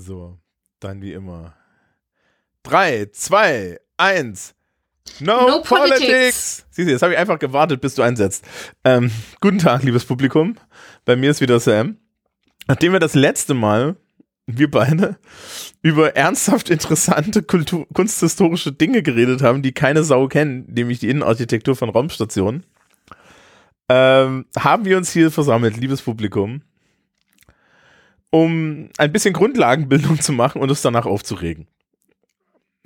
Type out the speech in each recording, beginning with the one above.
So, dann wie immer. Drei, zwei, eins. No, No politics. politics. Siehst du, jetzt habe ich einfach gewartet, bis du einsetzt. Ähm, guten Tag, liebes Publikum. Bei mir ist wieder Sam. Nachdem wir das letzte Mal, wir beide, über ernsthaft interessante Kultur kunsthistorische Dinge geredet haben, die keine Sau kennen, nämlich die Innenarchitektur von Raumstationen, ähm, haben wir uns hier versammelt, liebes Publikum, um ein bisschen Grundlagenbildung zu machen und uns danach aufzuregen.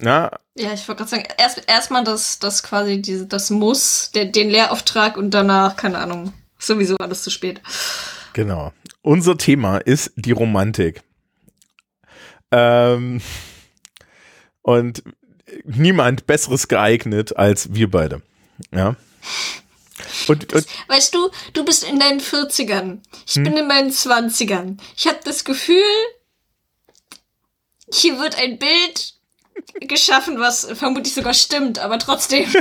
Ja, Ja, ich wollte gerade sagen, erst erstmal das, das quasi diese, das Muss, der, den Lehrauftrag und danach, keine Ahnung, sowieso alles zu spät. Genau. Unser Thema ist die Romantik. Ähm, und niemand besseres geeignet als wir beide. Ja. Und, und Weißt du, du bist in deinen 40ern. Ich Hm? bin in meinen 20ern. Ich habe das Gefühl, hier wird ein Bild geschaffen, was vermutlich sogar stimmt, aber trotzdem.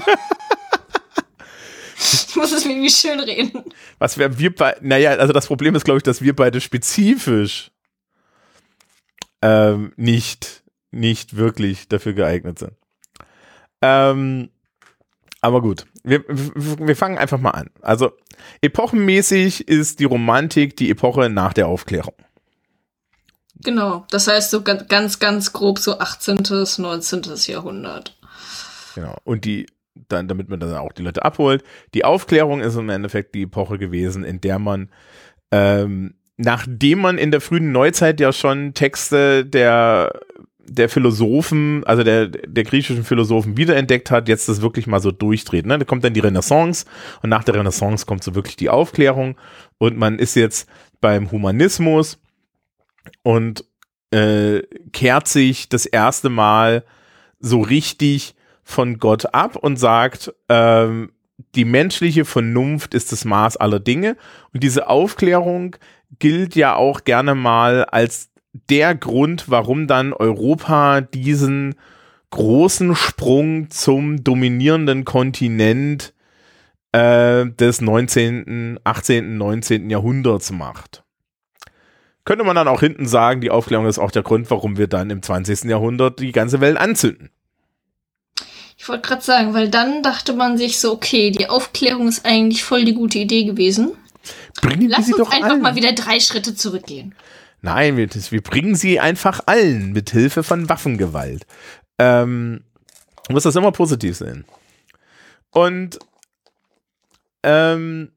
ich muss es mir irgendwie schön reden. was wäre wir beide, naja, also das Problem ist, glaube ich, dass wir beide spezifisch ähm, nicht, nicht wirklich dafür geeignet sind. Ähm, aber gut, wir, wir fangen einfach mal an. Also epochenmäßig ist die Romantik die Epoche nach der Aufklärung. Genau, das heißt so ganz, ganz, ganz grob so 18., 19. Jahrhundert. Genau. Und die, dann, damit man dann auch die Leute abholt, die Aufklärung ist im Endeffekt die Epoche gewesen, in der man, ähm, nachdem man in der frühen Neuzeit ja schon Texte der, der Philosophen, also der, der griechischen Philosophen wiederentdeckt hat, jetzt das wirklich mal so durchdreht. Ne? Da kommt dann die Renaissance und nach der Renaissance kommt so wirklich die Aufklärung und man ist jetzt beim Humanismus und äh, kehrt sich das erste Mal so richtig von Gott ab und sagt, ähm, die menschliche Vernunft ist das Maß aller Dinge. Und diese Aufklärung gilt ja auch gerne mal als der Grund, warum dann Europa diesen großen Sprung zum dominierenden Kontinent äh, des 19., 18., 19. Jahrhunderts macht. Könnte man dann auch hinten sagen, die Aufklärung ist auch der Grund, warum wir dann im 20. Jahrhundert die ganze Welt anzünden. Ich wollte gerade sagen, weil dann dachte man sich so, okay, die Aufklärung ist eigentlich voll die gute Idee gewesen. Bringen Lass sie uns doch einfach allen. mal wieder drei Schritte zurückgehen. Nein, wir, das- wir bringen sie einfach allen mit Hilfe von Waffengewalt. Ähm, du musst das immer positiv sehen. Und ähm,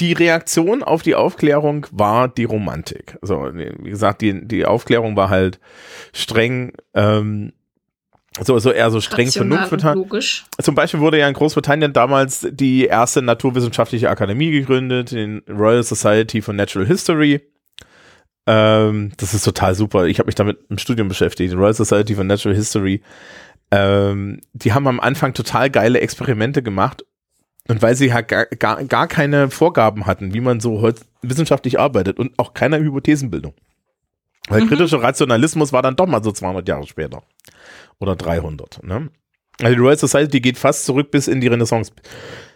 die Reaktion auf die Aufklärung war die Romantik. Also, wie gesagt, die, die Aufklärung war halt streng, ähm, so, so eher so streng logisch. Zum Beispiel wurde ja in Großbritannien damals die erste naturwissenschaftliche Akademie gegründet, den Royal Society for Natural History. Ähm, das ist total super. Ich habe mich damit im Studium beschäftigt. Die Royal Society for Natural History. Ähm, die haben am Anfang total geile Experimente gemacht. Und weil sie halt gar, gar, gar keine Vorgaben hatten, wie man so wissenschaftlich arbeitet und auch keine Hypothesenbildung. Weil Mhm. kritischer Rationalismus war dann doch mal so 200 Jahre später. Oder 300. Ne? Also die Royal Society geht fast zurück bis in die Renaissance,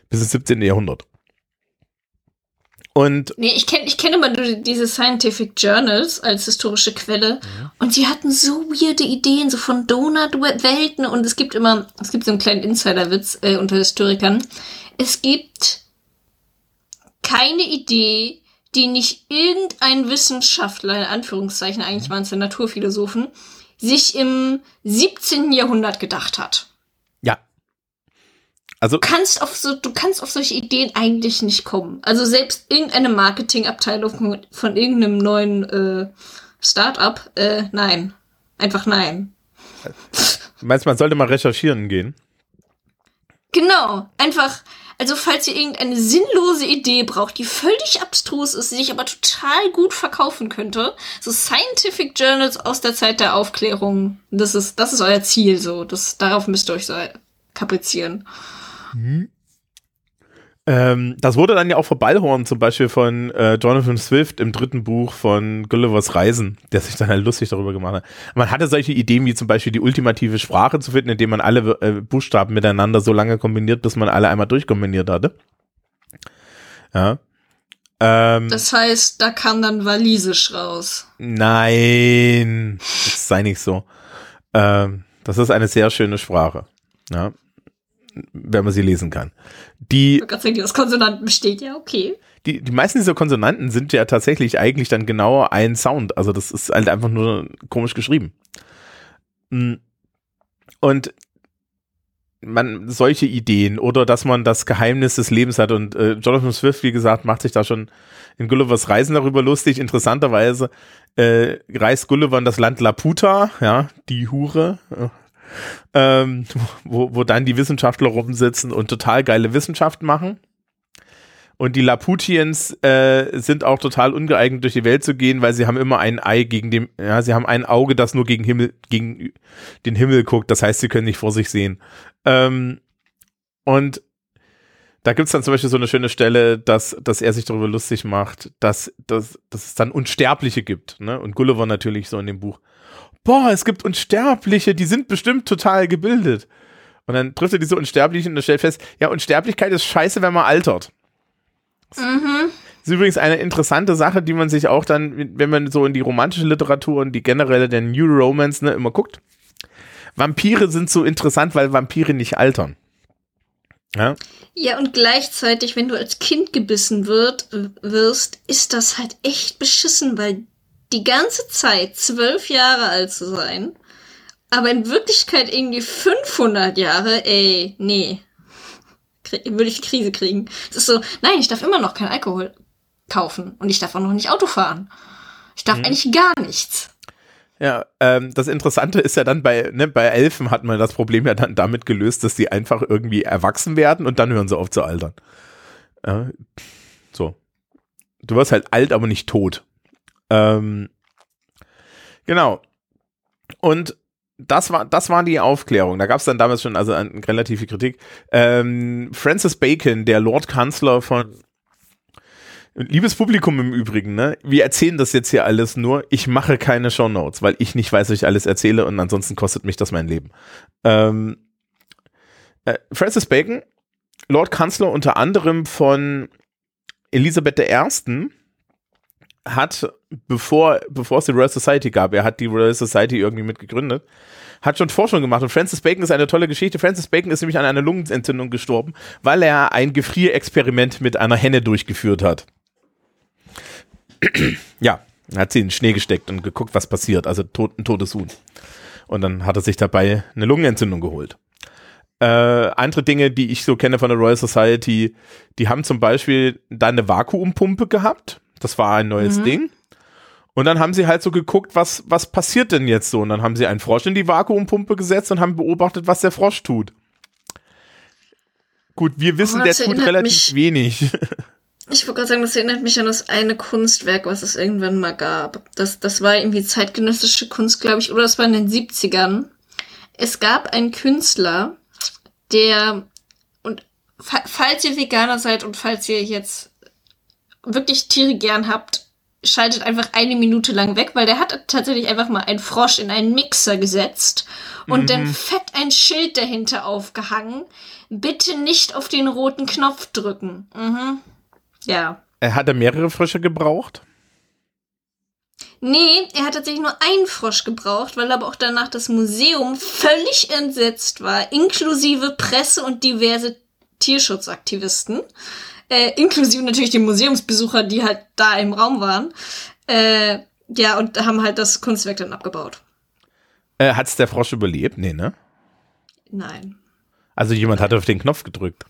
bis ins 17. Jahrhundert. Und Nee, ich kenne ich kenn immer nur diese Scientific Journals als historische Quelle. Und sie hatten so weirde Ideen, so von Donut-Welten. Und es gibt immer, es gibt so einen kleinen Insiderwitz äh, unter Historikern. Es gibt keine Idee, die nicht irgendein Wissenschaftler, in Anführungszeichen, eigentlich waren es ja Naturphilosophen, sich im 17. Jahrhundert gedacht hat. Also, Du kannst auf so, du kannst auf solche Ideen eigentlich nicht kommen. Also selbst irgendeine Marketingabteilung von, von irgendeinem neuen äh, Startup, äh, nein. Einfach nein. meinst du, man sollte mal recherchieren gehen? Genau. Einfach, also falls ihr irgendeine sinnlose Idee braucht, die völlig abstrus ist, die sich aber total gut verkaufen könnte, so Scientific Journals aus der Zeit der Aufklärung, das ist, das ist euer Ziel, so. Das, darauf müsst ihr euch so kaprizieren. Ähm, das wurde dann ja auch verballhorn, zum Beispiel von äh, Jonathan Swift im dritten Buch von Gullivers Reisen, der sich dann halt lustig darüber gemacht hat. Man hatte solche Ideen wie zum Beispiel die ultimative Sprache zu finden, indem man alle äh, Buchstaben miteinander so lange kombiniert, bis man alle einmal durchkombiniert hatte. Ja. Ähm, Das heißt, da kam dann Walisisch raus. nein, das sei nicht so. Ähm, das ist eine sehr schöne Sprache. Ja, wenn man sie lesen kann. Die aus Konsonanten besteht, ja, okay. die, die meisten dieser Konsonanten sind ja tatsächlich eigentlich dann genau ein Sound. Also das ist halt einfach nur komisch geschrieben. Mm. Und man solche Ideen oder dass man das Geheimnis des Lebens hat und äh, Jonathan Swift, wie gesagt, macht sich da schon in Gullivers Reisen darüber lustig. Interessanterweise äh, reist Gulliver in das Land Laputa, ja, die Hure, äh, ähm, wo, wo dann die Wissenschaftler rumsitzen und total geile Wissenschaft machen. Und die Laputiens äh, sind auch total ungeeignet durch die Welt zu gehen, weil sie haben immer ein Ei gegen dem, ja, sie haben ein Auge, das nur gegen Himmel, gegen den Himmel guckt. Das heißt, sie können nicht vor sich sehen. Ähm, und da gibt's dann zum Beispiel so eine schöne Stelle, dass, dass er sich darüber lustig macht, dass, dass, dass es dann Unsterbliche gibt. Ne? Und Gulliver natürlich so in dem Buch. Boah, es gibt Unsterbliche, die sind bestimmt total gebildet. Und dann trifft er diese Unsterblichen und stellt fest, ja, Unsterblichkeit ist scheiße, wenn man altert. Mhm. Das ist übrigens eine interessante Sache, die man sich auch dann, wenn man so in die romantische Literatur und die generelle der New Romance ne, immer guckt. Vampire sind so interessant, weil Vampire nicht altern. Ja, Ja, und gleichzeitig, wenn du als Kind gebissen wird, wirst, ist das halt echt beschissen, weil die ganze Zeit zwölf Jahre alt zu sein, aber in Wirklichkeit irgendwie 500 Jahre, ey, nee. Krie- Würde ich Krise kriegen. Es ist so, nein, ich darf immer noch keinen Alkohol kaufen und ich darf auch noch nicht Auto fahren. Ich darf eigentlich gar nichts. ja ähm, das Interessante ist ja dann bei, ne, bei Elfen hat man das Problem ja dann damit gelöst, dass die einfach irgendwie erwachsen werden und dann hören sie auf zu altern. Ja, so. Du wirst halt alt, aber nicht tot. Ähm, genau. Und das war, das war die Aufklärung. Da gab es dann damals schon also eine relative Kritik. Ähm, Francis Bacon, der Lord Kanzler von Liebes Publikum im Übrigen, ne? Wir erzählen das jetzt hier alles nur. Ich mache keine Shownotes, weil ich nicht weiß, was ich alles erzähle und ansonsten kostet mich das mein Leben. Ähm, äh, Francis Bacon, Lord Kanzler unter anderem von Elisabeth I., hat, bevor, bevor es die Royal Society gab, er hat die Royal Society irgendwie mitgegründet, hat schon Forschung gemacht. Und Francis Bacon ist eine tolle Geschichte. Francis Bacon ist nämlich an einer Lungenentzündung gestorben, weil er ein Gefrierexperiment mit einer Henne durchgeführt hat. ja, hat sie in den Schnee gesteckt und geguckt, was passiert. Also tot, ein totes Huhn. Und dann hat er sich dabei eine Lungenentzündung geholt. Äh, andere Dinge, die ich so kenne von der Royal Society, die haben zum Beispiel da eine Vakuumpumpe gehabt. Das war ein neues Ding. Und dann haben sie halt so geguckt, was, was passiert denn jetzt so? Und dann haben sie einen Frosch in die Vakuumpumpe gesetzt und haben beobachtet, was der Frosch tut. Gut, wir wissen, Oh, der tut relativ mich- wenig. Ich wollte gerade sagen, das erinnert mich an das eine Kunstwerk, was es irgendwann mal gab. Das, das war irgendwie zeitgenössische Kunst, glaube ich, oder das war in den 70ern. Es gab einen Künstler, der, und fa falls ihr Veganer seid und falls ihr jetzt wirklich Tiere gern habt, schaltet einfach eine Minute lang weg, weil der hat tatsächlich einfach mal einen Frosch in einen Mixer gesetzt und dann fett ein Schild dahinter aufgehangen. Bitte nicht auf den roten Knopf drücken. Mhm. Ja. Er hatte mehrere Frösche gebraucht. Nee, er hat tatsächlich nur einen Frosch gebraucht, weil aber auch danach das Museum völlig entsetzt war, inklusive Presse und diverse Tierschutzaktivisten, äh, inklusive natürlich die Museumsbesucher, die halt da im Raum waren. Äh, ja, und haben halt das Kunstwerk dann abgebaut. Äh, Hat es der Frosch überlebt? Nee, ne? Nein. Also jemand hat auf den Knopf gedrückt.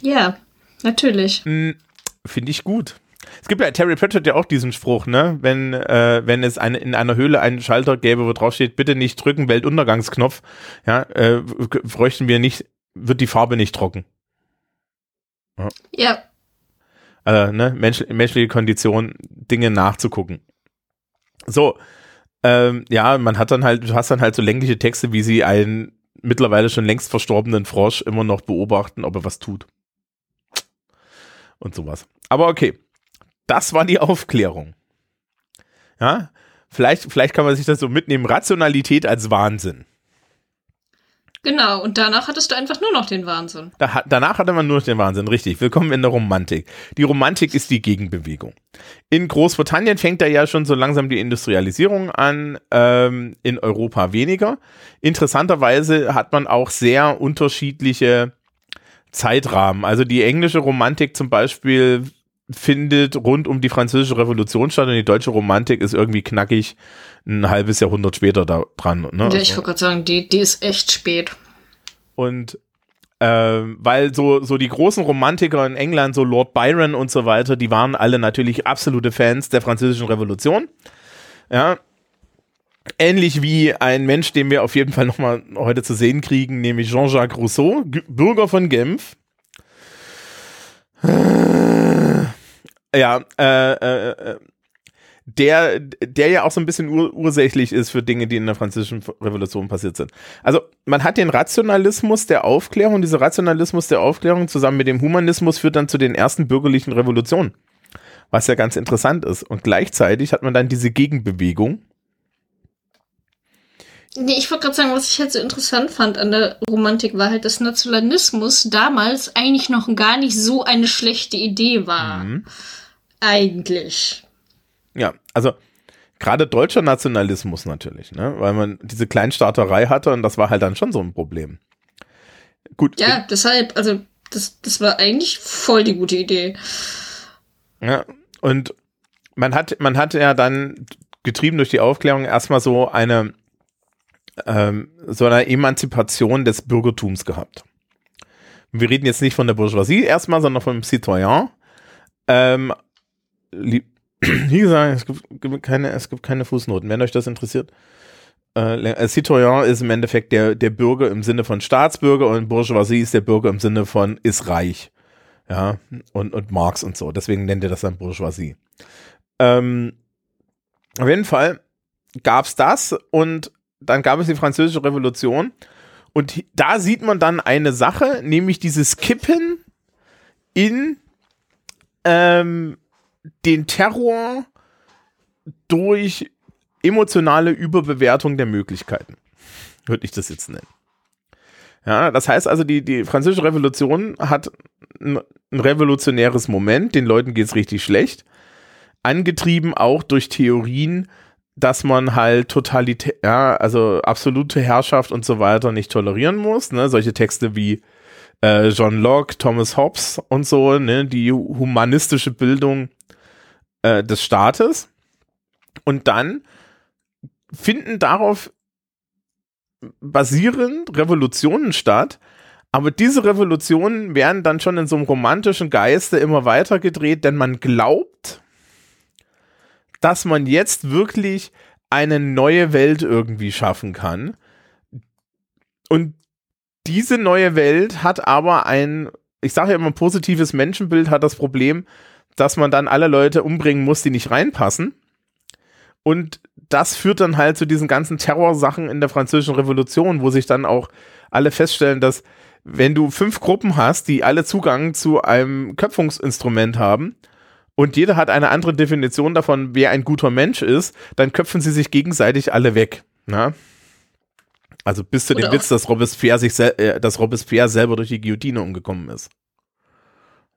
Ja, natürlich. Hm, Finde ich gut. Es gibt ja, Terry Pratchett ja auch diesen Spruch, ne? Wenn, äh, wenn es eine, in einer Höhle einen Schalter gäbe, wo drauf steht, bitte nicht drücken, Weltuntergangsknopf, ja, äh, bräuchten wir nicht, wird die Farbe nicht trocken. Ja, Also, ne, Mensch, menschliche Kondition, Dinge nachzugucken. So, ähm, ja, man hat dann halt, du hast dann halt so längliche Texte, wie sie einen mittlerweile schon längst verstorbenen Frosch immer noch beobachten, ob er was tut. Und sowas. Aber okay, das war die Aufklärung. Ja, vielleicht, vielleicht kann man sich das so mitnehmen. Rationalität als Wahnsinn. Genau, und danach hattest du einfach nur noch den Wahnsinn. Da, danach hatte man nur noch den Wahnsinn, richtig. Willkommen in der Romantik. Die Romantik ist die Gegenbewegung. In Großbritannien fängt da ja schon so langsam die Industrialisierung an, ähm, in Europa weniger. Interessanterweise hat man auch sehr unterschiedliche Zeitrahmen. Also die englische Romantik zum Beispiel findet rund um die französische Revolution statt und die deutsche Romantik ist irgendwie knackig ein halbes Jahrhundert später da dran. Ne? Ja, ich wollte gerade sagen, die, die ist echt spät. Und ähm, weil so, so die großen Romantiker in England, so Lord Byron und so weiter, die waren alle natürlich absolute Fans der französischen Revolution. Ja. Ähnlich wie ein Mensch, den wir auf jeden Fall nochmal heute zu sehen kriegen, nämlich Jean-Jacques Rousseau, Bürger von Genf. Ja, äh, äh, äh, der, der ja auch so ein bisschen ur ursächlich ist für Dinge, die in der französischen Revolution passiert sind. Also man hat den Rationalismus der Aufklärung, dieser Rationalismus der Aufklärung zusammen mit dem Humanismus führt dann zu den ersten bürgerlichen Revolutionen, was ja ganz interessant ist. Und gleichzeitig hat man dann diese Gegenbewegung. Nee, ich wollte gerade sagen, was ich halt so interessant fand an der Romantik war halt, dass Nationalismus damals eigentlich noch gar nicht so eine schlechte Idee war. Mhm. Eigentlich. Ja, also gerade deutscher Nationalismus natürlich, ne? weil man diese Kleinstaaterei hatte und das war halt dann schon so ein Problem. Gut. Ja, deshalb, also das, das war eigentlich voll die gute Idee. Ja, und man hat, man hat ja dann getrieben durch die Aufklärung erstmal so eine, ähm, so eine Emanzipation des Bürgertums gehabt. Wir reden jetzt nicht von der Bourgeoisie erstmal, sondern vom Citoyen. Ähm, wie gesagt, es gibt keine, es gibt keine Fußnoten, wenn euch das interessiert. Äh, Citoyen ist im Endeffekt der, der Bürger im Sinne von Staatsbürger und Bourgeoisie ist der Bürger im Sinne von ist reich. Ja, und, und Marx und so. Deswegen nennt er das dann Bourgeoisie. Ähm, auf jeden Fall gab es das und dann gab es die Französische Revolution und da sieht man dann eine Sache, nämlich dieses Kippen in ähm, den Terror durch emotionale Überbewertung der Möglichkeiten. Würde ich das jetzt nennen. Ja, das heißt also, die, die französische Revolution hat ein, ein revolutionäres Moment, den Leuten geht es richtig schlecht. Angetrieben auch durch Theorien, dass man halt totalitär, ja, also absolute Herrschaft und so weiter nicht tolerieren muss. Ne? Solche Texte wie äh, John Locke, Thomas Hobbes und so, ne? die humanistische Bildung äh, des Staates und dann finden darauf basierend Revolutionen statt, aber diese Revolutionen werden dann schon in so einem romantischen Geiste immer weiter gedreht, denn man glaubt, dass man jetzt wirklich eine neue Welt irgendwie schaffen kann. Und diese neue Welt hat aber ein, ich sage ja immer, positives Menschenbild hat das Problem, dass man dann alle Leute umbringen muss, die nicht reinpassen. Und das führt dann halt zu diesen ganzen Terrorsachen in der Französischen Revolution, wo sich dann auch alle feststellen, dass wenn du fünf Gruppen hast, die alle Zugang zu einem Köpfungsinstrument haben und jeder hat eine andere Definition davon, wer ein guter Mensch ist, dann köpfen sie sich gegenseitig alle weg. Na? Also bis zu dem Witz, dass Robespierre, sich äh, dass Robespierre selber durch die Guillotine umgekommen ist.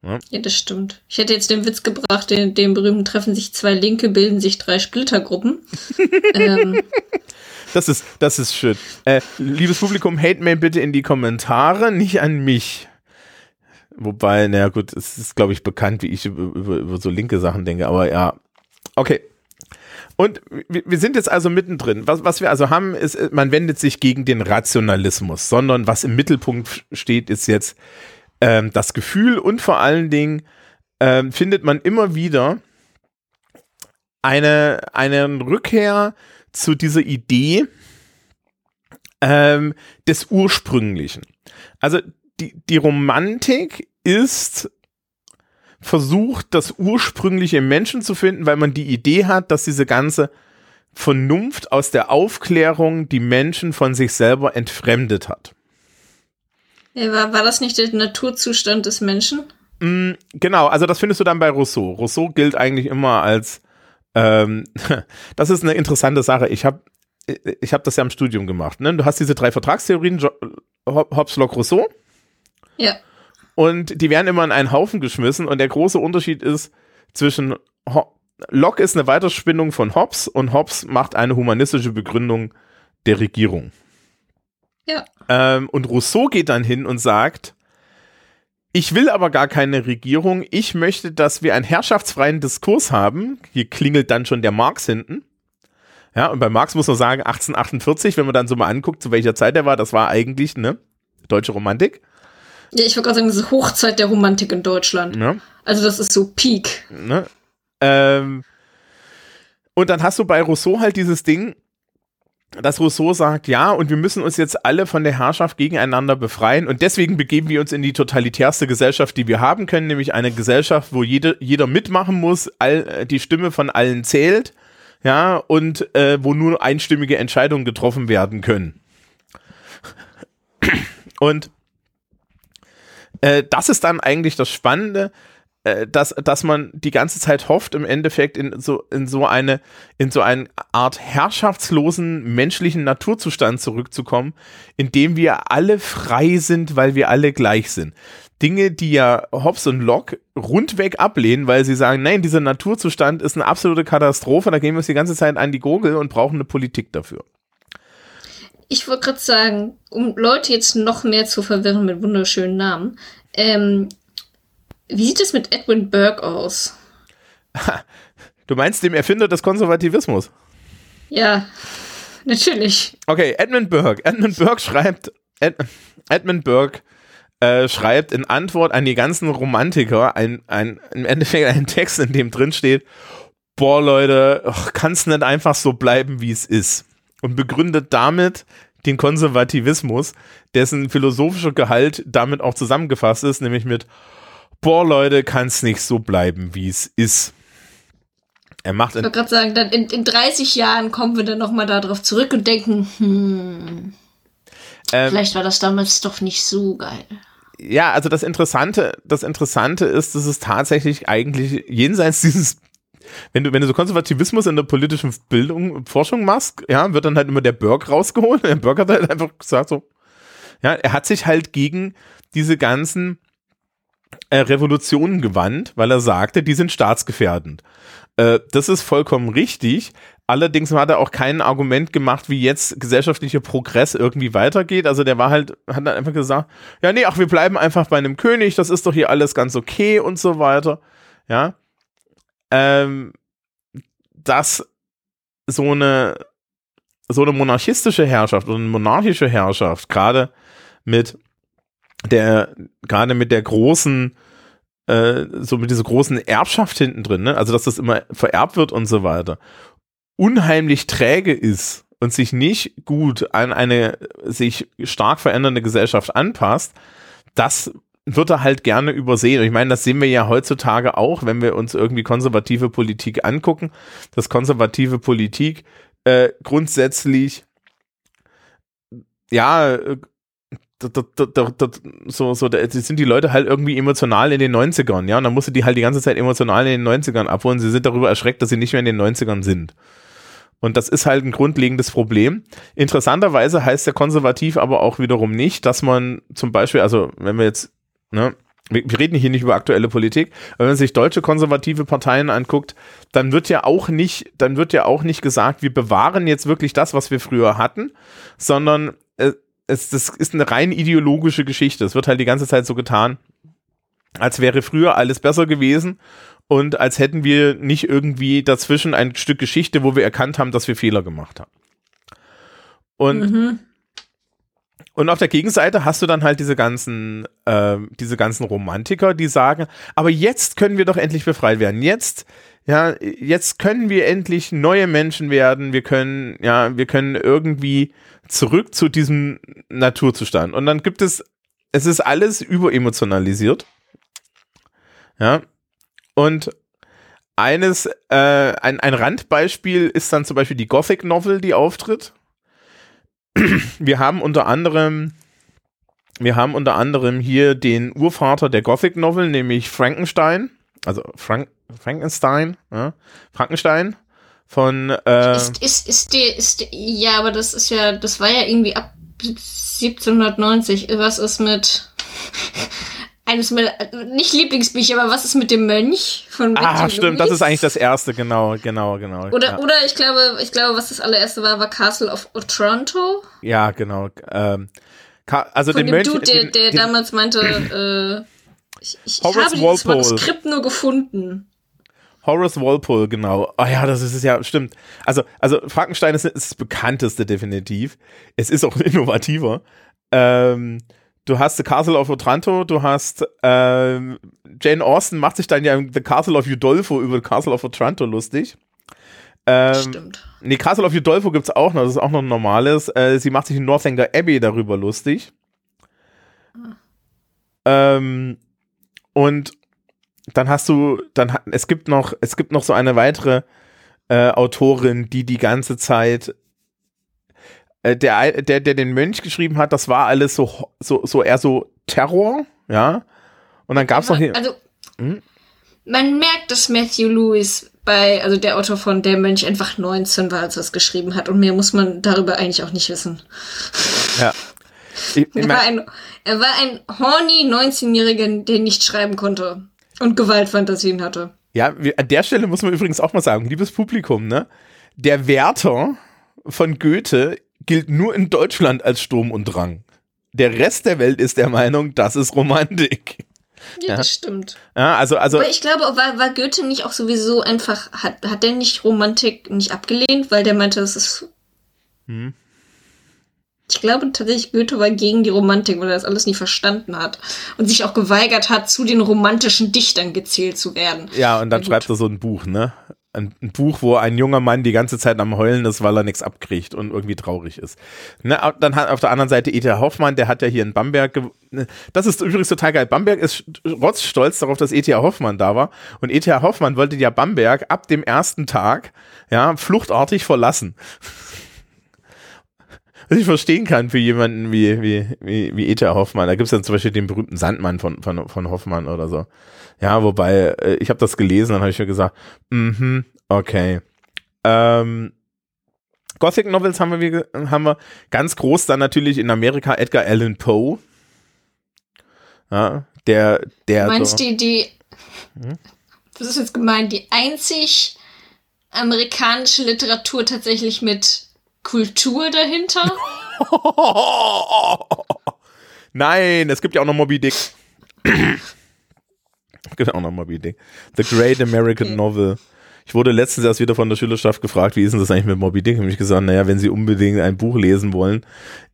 Ja. ja, das stimmt. Ich hätte jetzt den Witz gebracht, den, den berühmten treffen sich zwei Linke, bilden sich drei Splittergruppen. ähm. Das ist, das ist schön. Äh, liebes Publikum, hate mail bitte in die Kommentare, nicht an mich. Wobei, naja gut, es ist, glaube ich, bekannt, wie ich über, über, über so linke Sachen denke, aber ja. Okay. Und wir sind jetzt also mittendrin. Was, was wir also haben, ist, man wendet sich gegen den Rationalismus, sondern was im Mittelpunkt steht, ist jetzt ähm, das Gefühl und vor allen Dingen ähm, findet man immer wieder eine, eine Rückkehr zu dieser Idee ähm, des Ursprünglichen. Also die, die Romantik ist versucht, das Ursprüngliche im Menschen zu finden, weil man die Idee hat, dass diese ganze Vernunft aus der Aufklärung die Menschen von sich selber entfremdet hat. War, war das nicht der Naturzustand des Menschen? Mm, genau, also das findest du dann bei Rousseau. Rousseau gilt eigentlich immer als, ähm, das ist eine interessante Sache. Ich habe ich hab das ja im Studium gemacht. Ne? Du hast diese drei Vertragstheorien, Hobbes, Locke, Rousseau. Ja. Und die werden immer in einen Haufen geschmissen und der große Unterschied ist zwischen Ho Locke ist eine Weiterspinnung von Hobbes und Hobbes macht eine humanistische Begründung der Regierung. Ja. Ähm, und Rousseau geht dann hin und sagt, ich will aber gar keine Regierung, ich möchte, dass wir einen herrschaftsfreien Diskurs haben. Hier klingelt dann schon der Marx hinten. Ja, und bei Marx muss man sagen, 1848, wenn man dann so mal anguckt, zu welcher Zeit er war, das war eigentlich, ne, deutsche Romantik. Ja, ich würde gerade sagen, das ist Hochzeit der Romantik in Deutschland. Ne? Also das ist so Peak. Ne? Ähm, und dann hast du bei Rousseau halt dieses Ding, dass Rousseau sagt, ja, und wir müssen uns jetzt alle von der Herrschaft gegeneinander befreien und deswegen begeben wir uns in die totalitärste Gesellschaft, die wir haben können, nämlich eine Gesellschaft, wo jede, jeder mitmachen muss, all, äh, die Stimme von allen zählt, ja, und äh, wo nur einstimmige Entscheidungen getroffen werden können. Und äh, das ist dann eigentlich das Spannende, äh, dass, dass man die ganze Zeit hofft, im Endeffekt in so, in so eine, in so eine Art herrschaftslosen menschlichen Naturzustand zurückzukommen, in dem wir alle frei sind, weil wir alle gleich sind. Dinge, die ja Hobbes und Locke rundweg ablehnen, weil sie sagen, nein, dieser Naturzustand ist eine absolute Katastrophe, da gehen wir uns die ganze Zeit an die Gurgel und brauchen eine Politik dafür. Ich wollte gerade sagen, um Leute jetzt noch mehr zu verwirren mit wunderschönen Namen, ähm, wie sieht es mit Edwin Burke aus? Du meinst dem Erfinder des Konservativismus? Ja, natürlich. Okay, Edmund Burke. Edmund Burke schreibt, Ed, Edmund Burke äh, schreibt in Antwort an die ganzen Romantiker ein, ein, im Endeffekt einen Text, in dem drin steht, boah Leute, kann es nicht einfach so bleiben, wie es ist. Und begründet damit den Konservativismus, dessen philosophischer Gehalt damit auch zusammengefasst ist, nämlich mit, boah, Leute, kann es nicht so bleiben, wie es ist. Er macht ich wollte gerade sagen, dann in, in 30 Jahren kommen wir dann nochmal darauf zurück und denken, hm, ähm, vielleicht war das damals doch nicht so geil. Ja, also das Interessante, das Interessante ist, dass es tatsächlich eigentlich jenseits dieses wenn du, wenn du so Konservativismus in der politischen Bildung, Forschung machst, ja, wird dann halt immer der Burke rausgeholt. Der Burke hat halt einfach gesagt so, ja, er hat sich halt gegen diese ganzen äh, Revolutionen gewandt, weil er sagte, die sind staatsgefährdend. Äh, das ist vollkommen richtig. Allerdings hat er auch kein Argument gemacht, wie jetzt gesellschaftlicher Progress irgendwie weitergeht. Also der war halt, hat dann einfach gesagt, ja, nee, ach, wir bleiben einfach bei einem König, das ist doch hier alles ganz okay und so weiter. Ja. Ähm, dass so eine, so eine monarchistische Herrschaft oder eine monarchische Herrschaft, gerade mit der, gerade mit der großen, äh, so mit dieser großen Erbschaft hinten drin, ne? also dass das immer vererbt wird und so weiter, unheimlich träge ist und sich nicht gut an eine sich stark verändernde Gesellschaft anpasst, das wird er halt gerne übersehen. Und ich meine, das sehen wir ja heutzutage auch, wenn wir uns irgendwie konservative Politik angucken, dass konservative Politik äh, grundsätzlich ja äh, so, so, da sind die Leute halt irgendwie emotional in den 90ern, ja, und dann musst du die halt die ganze Zeit emotional in den 90ern abholen. Sie sind darüber erschreckt, dass sie nicht mehr in den 90ern sind. Und das ist halt ein grundlegendes Problem. Interessanterweise heißt der konservativ aber auch wiederum nicht, dass man zum Beispiel, also wenn wir jetzt, ne, wir, wir reden hier nicht über aktuelle Politik, wenn man sich deutsche konservative Parteien anguckt, dann wird ja auch nicht, dann wird ja auch nicht gesagt, wir bewahren jetzt wirklich das, was wir früher hatten, sondern äh, es, das ist eine rein ideologische Geschichte. Es wird halt die ganze Zeit so getan, als wäre früher alles besser gewesen und als hätten wir nicht irgendwie dazwischen ein Stück Geschichte, wo wir erkannt haben, dass wir Fehler gemacht haben. Und, mhm. und auf der Gegenseite hast du dann halt diese ganzen, äh, diese ganzen Romantiker, die sagen, aber jetzt können wir doch endlich befreit werden. Jetzt, ja, jetzt können wir endlich neue Menschen werden. Wir können, ja, wir können irgendwie zurück zu diesem Naturzustand. Und dann gibt es, es ist alles überemotionalisiert. Ja. Und eines, äh, ein, ein Randbeispiel ist dann zum Beispiel die Gothic Novel, die auftritt. Wir haben unter anderem, wir haben unter anderem hier den Urvater der Gothic Novel, nämlich Frankenstein, also Frank, Frankenstein, ja, Frankenstein von äh, ist, ist, ist, der, ist ja, aber das ist ja, das war ja irgendwie ab 1790. Was ist mit eines meiner, nicht Lieblingsbücher, aber was ist mit dem Mönch von Ah, stimmt, Lewis? das ist eigentlich das erste, genau, genau, genau. Oder, ja. oder ich glaube, ich glaube, was das allererste war, war Castle of Otranto. Ja, genau. Ähm, also von den dem Mönch, Dude, der, der den, damals meinte, äh, ich, ich, ich habe dieses Manuskript nur gefunden. Horace Walpole, genau. Ah oh ja, das ist es ja, stimmt. Also, also Frankenstein ist, ist das bekannteste definitiv. Es ist auch innovativer. Ähm, du hast The Castle of Otranto, du hast ähm, Jane Austen macht sich dann ja The Castle of Udolpho über The Castle of Otranto lustig. Ähm, Stimmt. Nee, Castle of Udolpho gibt's auch noch, das ist auch noch ein normales. Äh, sie macht sich in Northanger Abbey darüber lustig. Ah. Ähm, und dann hast du, dann es gibt noch, es gibt noch so eine weitere äh, Autorin, die die ganze Zeit äh, der, der, der den Mönch geschrieben hat, das war alles so, so, so eher so Terror, ja. Und dann gab es noch hier. Also, hm? man merkt, dass Matthew Lewis bei, also der Autor von Der Mönch einfach 19 war, als er es geschrieben hat. Und mehr muss man darüber eigentlich auch nicht wissen. Ja. Ich, ich er, war ein, er war ein horny 19-Jähriger, der nicht schreiben konnte und Gewaltfantasien hatte. Ja, an der Stelle muss man übrigens auch mal sagen, liebes Publikum, ne? Der Wärter von Goethe gilt nur in Deutschland als Sturm und Drang. Der Rest der Welt ist der Meinung, das ist Romantik. Ja, ja. das stimmt. Ja, also, also. Aber ich glaube, war, war Goethe nicht auch sowieso einfach, hat, hat der nicht Romantik nicht abgelehnt, weil der meinte, das ist. Hm. Ich glaube tatsächlich, Goethe war gegen die Romantik, weil er das alles nie verstanden hat und sich auch geweigert hat, zu den romantischen Dichtern gezählt zu werden. Ja, und dann schreibt er so ein Buch, ne? ein, ein, Buch, wo ein junger Mann die ganze Zeit am Heulen ist, weil er nichts abkriegt und irgendwie traurig ist. Ne, dann hat auf der anderen Seite E.T. Hoffmann, der hat ja hier in Bamberg, ne, das ist übrigens total geil. Bamberg ist rotzstolz darauf, dass E.T. Hoffmann da war. Und E.T. Hoffmann wollte ja Bamberg ab dem ersten Tag, ja, fluchtartig verlassen. Was ich verstehen kann für jemanden wie, wie, wie, wie E.T. Hoffmann. Da gibt es dann zum Beispiel den berühmten Sandmann von, von, von Hoffmann oder so. Ja, wobei, äh, ich habe das gelesen, dann habe ich mir gesagt, mhm, okay. Ähm, Gothic Novels haben wir, haben wir ganz groß dann natürlich in Amerika Edgar Allan Poe. Ja, der, der. Du meinst so, die, die, hm? das ist jetzt gemeint, die einzig amerikanische Literatur tatsächlich mit Kultur dahinter? Nein, es gibt ja auch noch Moby Dick. Genau, nochmal wie Dick. The Great American okay. Novel. Ich wurde letztens erst wieder von der Schülerschaft gefragt, wie ist denn das eigentlich mit Moby Dick? Und ich gesagt, naja, wenn sie unbedingt ein Buch lesen wollen,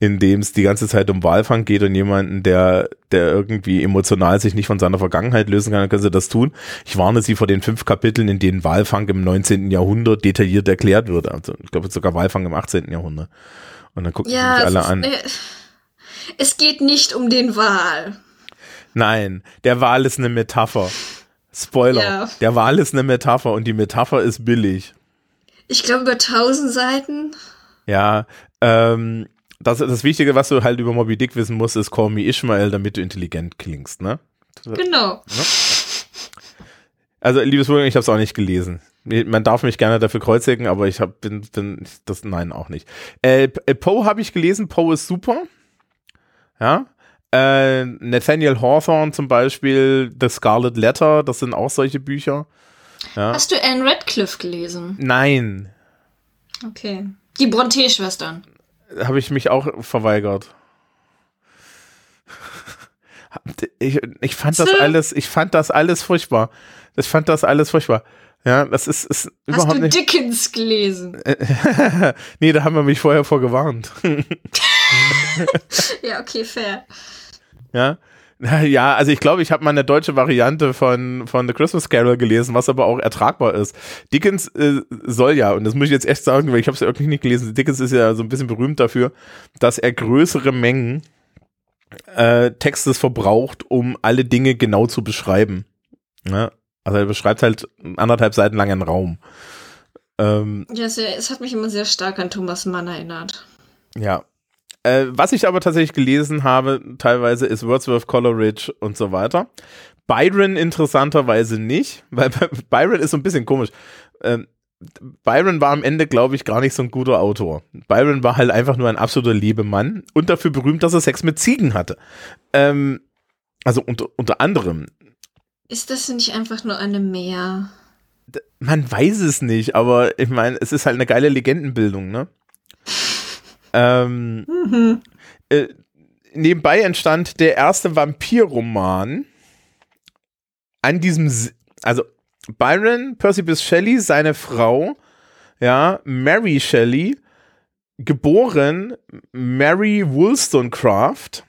in dem es die ganze Zeit um Walfang geht und jemanden, der, der irgendwie emotional sich nicht von seiner Vergangenheit lösen kann, dann können sie das tun. Ich warne sie vor den fünf Kapiteln, in denen Walfang im 19. Jahrhundert detailliert erklärt wird. Also, ich glaube sogar Walfang im 18. Jahrhundert. Und dann gucken ja, sie sich alle an. Äh, es geht nicht um den Wal. Nein, der Wal ist eine Metapher. Spoiler. Ja. Der Wal ist eine Metapher und die Metapher ist billig. Ich glaube über tausend Seiten. Ja, ähm, das, das Wichtige, was du halt über Moby Dick wissen musst, ist Call Me Ishmael, damit du intelligent klingst, ne? Genau. Ja? Also, liebes Bruder, ich habe es auch nicht gelesen. Man darf mich gerne dafür kreuzigen, aber ich hab, bin, bin, das, nein, auch nicht. Äh, Poe habe ich gelesen, Poe ist super. Ja, äh, Nathaniel Hawthorne zum Beispiel, The Scarlet Letter, das sind auch solche Bücher. Ja. Hast du Anne Radcliffe gelesen? Nein. Okay. Die Bronte-Schwestern. Habe ich mich auch verweigert. Ich, ich fand das alles, ich fand das alles furchtbar. Ich fand das alles furchtbar. Ja, das ist, ist Hast überhaupt du nicht. Dickens gelesen? nee, da haben wir mich vorher vorgewarnt. ja, okay, fair. Ja. Ja, also ich glaube, ich habe mal eine deutsche Variante von, von The Christmas Carol gelesen, was aber auch ertragbar ist. Dickens äh, soll ja, und das muss ich jetzt echt sagen, weil ich habe es ja wirklich nicht gelesen, Dickens ist ja so ein bisschen berühmt dafür, dass er größere Mengen äh, Textes verbraucht, um alle Dinge genau zu beschreiben. Ja? Also er beschreibt halt anderthalb Seiten lang einen Raum. Ähm, ja, es, es hat mich immer sehr stark an Thomas Mann erinnert. Ja, äh, was ich aber tatsächlich gelesen habe, teilweise ist Wordsworth, Coleridge und so weiter. Byron interessanterweise nicht, weil Byron ist so ein bisschen komisch. Ähm, Byron war am Ende, glaube ich, gar nicht so ein guter Autor. Byron war halt einfach nur ein absoluter Lebemann und dafür berühmt, dass er Sex mit Ziegen hatte. Ähm, also unter, unter anderem. Ist das nicht einfach nur eine Meer? Man weiß es nicht, aber ich meine, es ist halt eine geile Legendenbildung, ne? Ähm, mhm. äh, nebenbei entstand der erste Vampirroman an diesem, also Byron, Percy Bysshe Shelley, seine Frau, ja, Mary Shelley, geboren Mary Wollstonecraft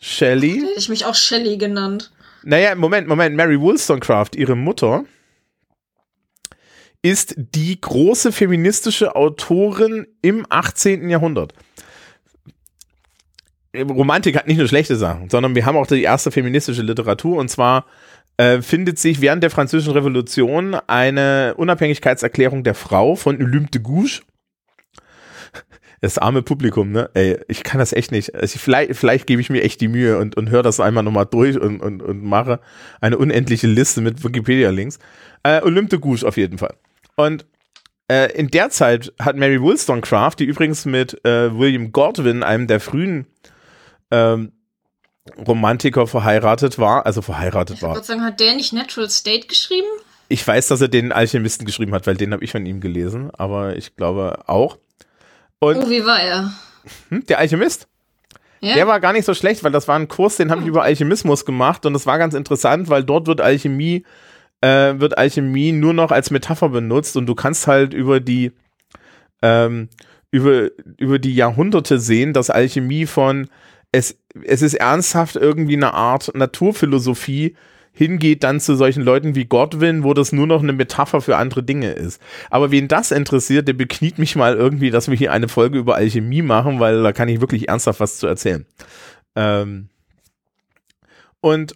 Shelley. Hätte ich mich auch Shelley genannt. Naja, Moment, Moment, Mary Wollstonecraft, ihre Mutter, ist die große feministische Autorin im 18. Jahrhundert. Romantik hat nicht nur schlechte Sachen, sondern wir haben auch die erste feministische Literatur und zwar äh, findet sich während der Französischen Revolution eine Unabhängigkeitserklärung der Frau von Olympe de Gouges. Das arme Publikum, ne? Ey, ich kann das echt nicht. Also vielleicht, vielleicht gebe ich mir echt die Mühe und, und höre das einmal nochmal durch und, und, und mache eine unendliche Liste mit Wikipedia-Links. Äh, Olympe de Gouges auf jeden Fall. Und äh, in der Zeit hat Mary Wollstonecraft, die übrigens mit äh, William Godwin, einem der frühen ähm, Romantiker verheiratet war, also verheiratet ich war. Ich sagen, hat der nicht Natural State geschrieben? Ich weiß, dass er den Alchemisten geschrieben hat, weil den habe ich von ihm gelesen, aber ich glaube auch. Und oh, wie war er? Hm, der Alchemist? Ja? Der war gar nicht so schlecht, weil das war ein Kurs, den habe ich über Alchemismus gemacht und das war ganz interessant, weil dort wird Alchemie äh, wird Alchemie nur noch als Metapher benutzt und du kannst halt über die ähm, über, über die Jahrhunderte sehen, dass Alchemie von es, es ist ernsthaft irgendwie eine Art Naturphilosophie hingeht dann zu solchen Leuten wie Godwin, wo das nur noch eine Metapher für andere Dinge ist. Aber wen das interessiert, der bekniet mich mal irgendwie, dass wir hier eine Folge über Alchemie machen, weil da kann ich wirklich ernsthaft was zu erzählen. Ähm und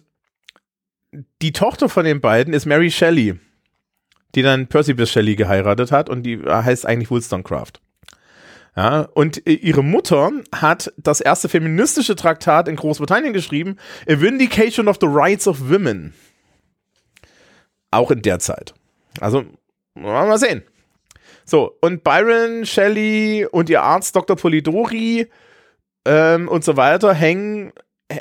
die Tochter von den beiden ist Mary Shelley, die dann Percy Bysshe Shelley geheiratet hat und die heißt eigentlich Wollstonecraft. Ja, und ihre Mutter hat das erste feministische Traktat in Großbritannien geschrieben, A Vindication of the Rights of Women. Auch in der Zeit. Also, mal sehen. So, und Byron, Shelley und ihr Arzt Dr. Polidori ähm, und so weiter hängen,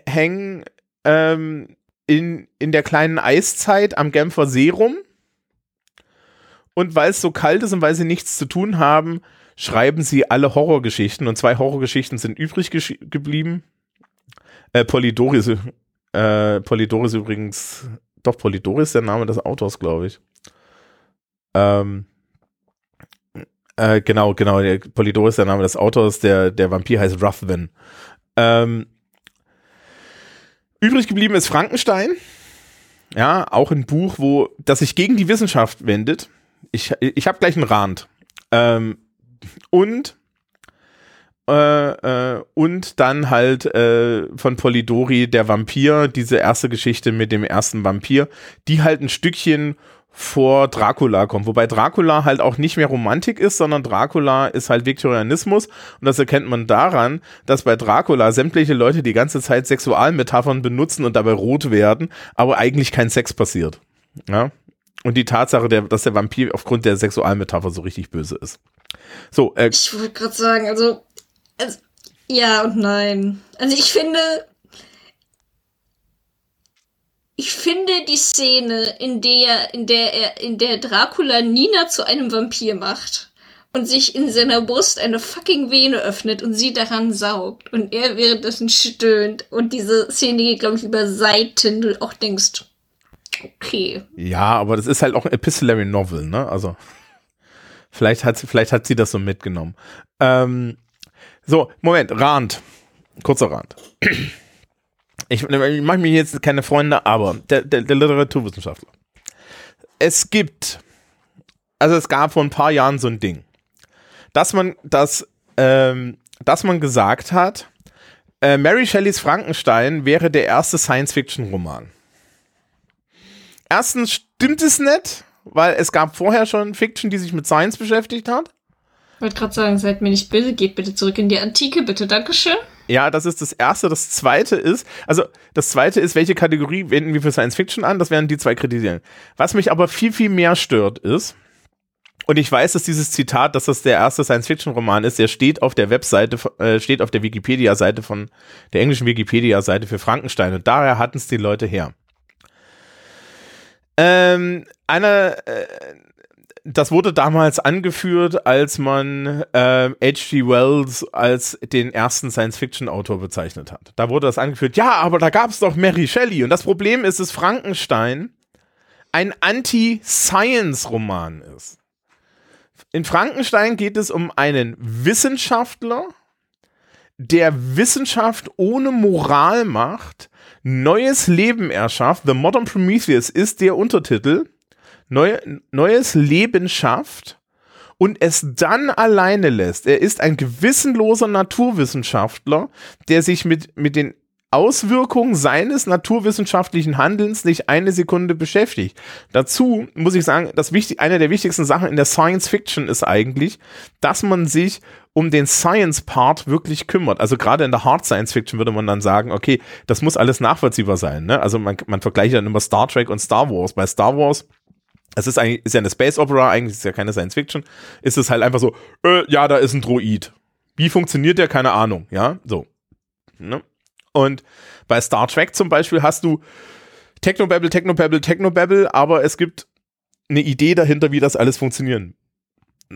hängen ähm, in, in der kleinen Eiszeit am Genfer See rum. Und weil es so kalt ist und weil sie nichts zu tun haben, schreiben sie alle Horrorgeschichten und zwei Horrorgeschichten sind übrig geblieben. Äh, Polydoris, äh, Polydoris übrigens, doch Polydoris ist der Name des Autors, glaube ich. Ähm, äh, genau, genau, der Polydoris ist der Name des Autors, der, der Vampir heißt Ruthven. Ähm, übrig geblieben ist Frankenstein. Ja, auch ein Buch, wo, das sich gegen die Wissenschaft wendet. Ich, ich habe gleich einen Rand. Ähm, und äh, äh, und dann halt äh, von Polidori der Vampir, diese erste Geschichte mit dem ersten Vampir, die halt ein Stückchen vor Dracula kommt. Wobei Dracula halt auch nicht mehr Romantik ist, sondern Dracula ist halt Viktorianismus. Und das erkennt man daran, dass bei Dracula sämtliche Leute die ganze Zeit Sexualmetaphern benutzen und dabei rot werden, aber eigentlich kein Sex passiert. Ja? Und die Tatsache, der, dass der Vampir aufgrund der Sexualmetapher so richtig böse ist. So, äh, ich wollte gerade sagen, also, also, ja und nein. Also ich finde, ich finde die Szene, in der, in der er, in der Dracula Nina zu einem Vampir macht und sich in seiner Brust eine fucking Vene öffnet und sie daran saugt und er währenddessen stöhnt und diese Szene geht, glaube ich, über Seiten, du auch denkst, okay. Ja, aber das ist halt auch ein Epistolary Novel, ne? Also. Vielleicht hat, vielleicht hat sie das so mitgenommen. Ähm, so, Moment, Rand. Kurzer Rand. Ich, ich mache mir jetzt keine Freunde, aber der, der, der Literaturwissenschaftler. Es gibt, also es gab vor ein paar Jahren so ein Ding, dass man, dass, ähm, dass man gesagt hat, äh, Mary Shelleys Frankenstein wäre der erste Science-Fiction-Roman. Erstens stimmt es nicht, weil es gab vorher schon Fiction, die sich mit Science beschäftigt hat. Ich wollte gerade sagen, seid mir nicht böse, geht bitte zurück in die Antike, bitte, Dankeschön. Ja, das ist das Erste. Das Zweite ist, also das Zweite ist, welche Kategorie wenden wir für Science Fiction an? Das wären die zwei Kriterien. Was mich aber viel, viel mehr stört, ist, und ich weiß, dass dieses Zitat, dass das der erste Science-Fiction-Roman ist, der steht auf der Webseite, äh, steht auf der Wikipedia-Seite von der englischen Wikipedia-Seite für Frankenstein und daher hatten es die Leute her. Ähm, einer, äh, das wurde damals angeführt, als man äh, H.G. Wells als den ersten Science-Fiction-Autor bezeichnet hat. Da wurde das angeführt, ja, aber da gab es doch Mary Shelley. Und das Problem ist, dass Frankenstein ein Anti-Science-Roman ist. In Frankenstein geht es um einen Wissenschaftler, der Wissenschaft ohne Moral macht, neues Leben erschafft. The Modern Prometheus ist der Untertitel. Neu, neues Leben schafft und es dann alleine lässt. Er ist ein gewissenloser Naturwissenschaftler, der sich mit, mit den Auswirkungen seines naturwissenschaftlichen Handelns nicht eine Sekunde beschäftigt. Dazu muss ich sagen, das wichtig, eine der wichtigsten Sachen in der Science Fiction ist eigentlich, dass man sich um den Science-Part wirklich kümmert. Also gerade in der Hard Science Fiction würde man dann sagen, okay, das muss alles nachvollziehbar sein. Ne? Also man, man vergleicht dann immer Star Trek und Star Wars. Bei Star Wars es ist eigentlich, ist ja eine Space Opera, eigentlich ist ja keine Science Fiction, ist es halt einfach so, äh, ja, da ist ein Droid. Wie funktioniert der? Keine Ahnung, ja, so. Ne? Und bei Star Trek zum Beispiel hast du Technobabble, Technobabble, Technobabble, aber es gibt eine Idee dahinter, wie das alles funktionieren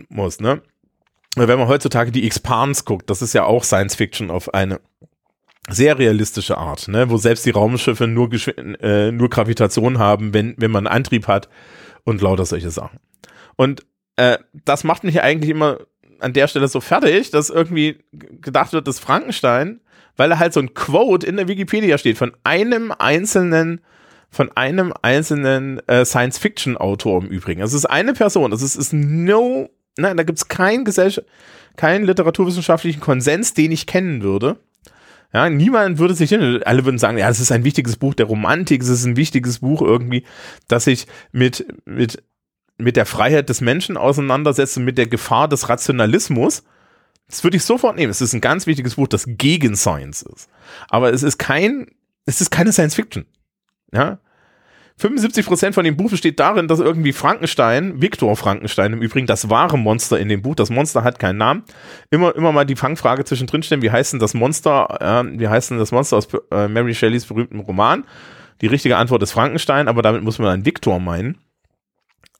muss, ne? Wenn man heutzutage die Expans guckt, das ist ja auch Science Fiction auf eine sehr realistische Art, ne? wo selbst die Raumschiffe nur, äh, nur Gravitation haben, wenn, wenn man Antrieb hat und lauter solche Sachen. Und äh, das macht mich eigentlich immer an der Stelle so fertig, dass irgendwie gedacht wird, dass Frankenstein weil da halt so ein Quote in der Wikipedia steht von einem einzelnen von einem einzelnen äh, Science-Fiction-Autor im Übrigen. Das ist eine Person. Das ist, ist no, nein, da gibt es keinen keinen literaturwissenschaftlichen Konsens, den ich kennen würde. Ja, niemand würde sich alle würden sagen, ja, das ist ein wichtiges Buch der Romantik, es ist ein wichtiges Buch irgendwie, das sich mit, mit, mit der Freiheit des Menschen auseinandersetzt und mit der Gefahr des Rationalismus. Das würde ich sofort nehmen. Es ist ein ganz wichtiges Buch, das gegen Science ist. Aber es ist kein, es ist keine Science Fiction. Ja. 75% von dem Buch besteht darin, dass irgendwie Frankenstein, Viktor Frankenstein im Übrigen, das wahre Monster in dem Buch, das Monster hat keinen Namen, immer, immer mal die Fangfrage zwischendrin stellen, wie heißt denn das Monster, äh, wie heißt denn das Monster aus äh, Mary Shelleys berühmten Roman? Die richtige Antwort ist Frankenstein, aber damit muss man dann Viktor meinen.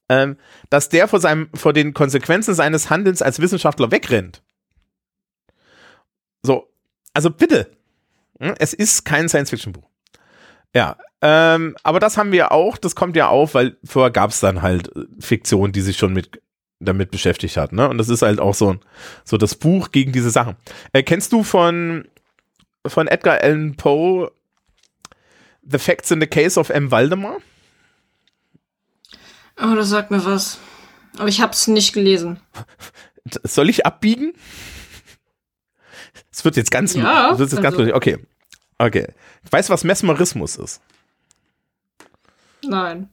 Ähm, dass der vor, seinem, vor den Konsequenzen seines Handelns als Wissenschaftler wegrennt. So, also bitte. Hm, es ist kein Science-Fiction-Buch. Ja, ähm, aber das haben wir auch, das kommt ja auf, weil vorher gab es dann halt äh, Fiktion, die sich schon mit damit beschäftigt hat, ne? Und das ist halt auch so, so das Buch gegen diese Sachen. Äh, kennst du von, von Edgar Allan Poe The Facts in the Case of M. Waldemar? Oh, das sagt mir was. Aber ich hab's nicht gelesen. Soll ich abbiegen? Es wird jetzt ganz, ja, wird jetzt also, ganz okay. Okay. Weißt du, was Mesmerismus ist? Nein.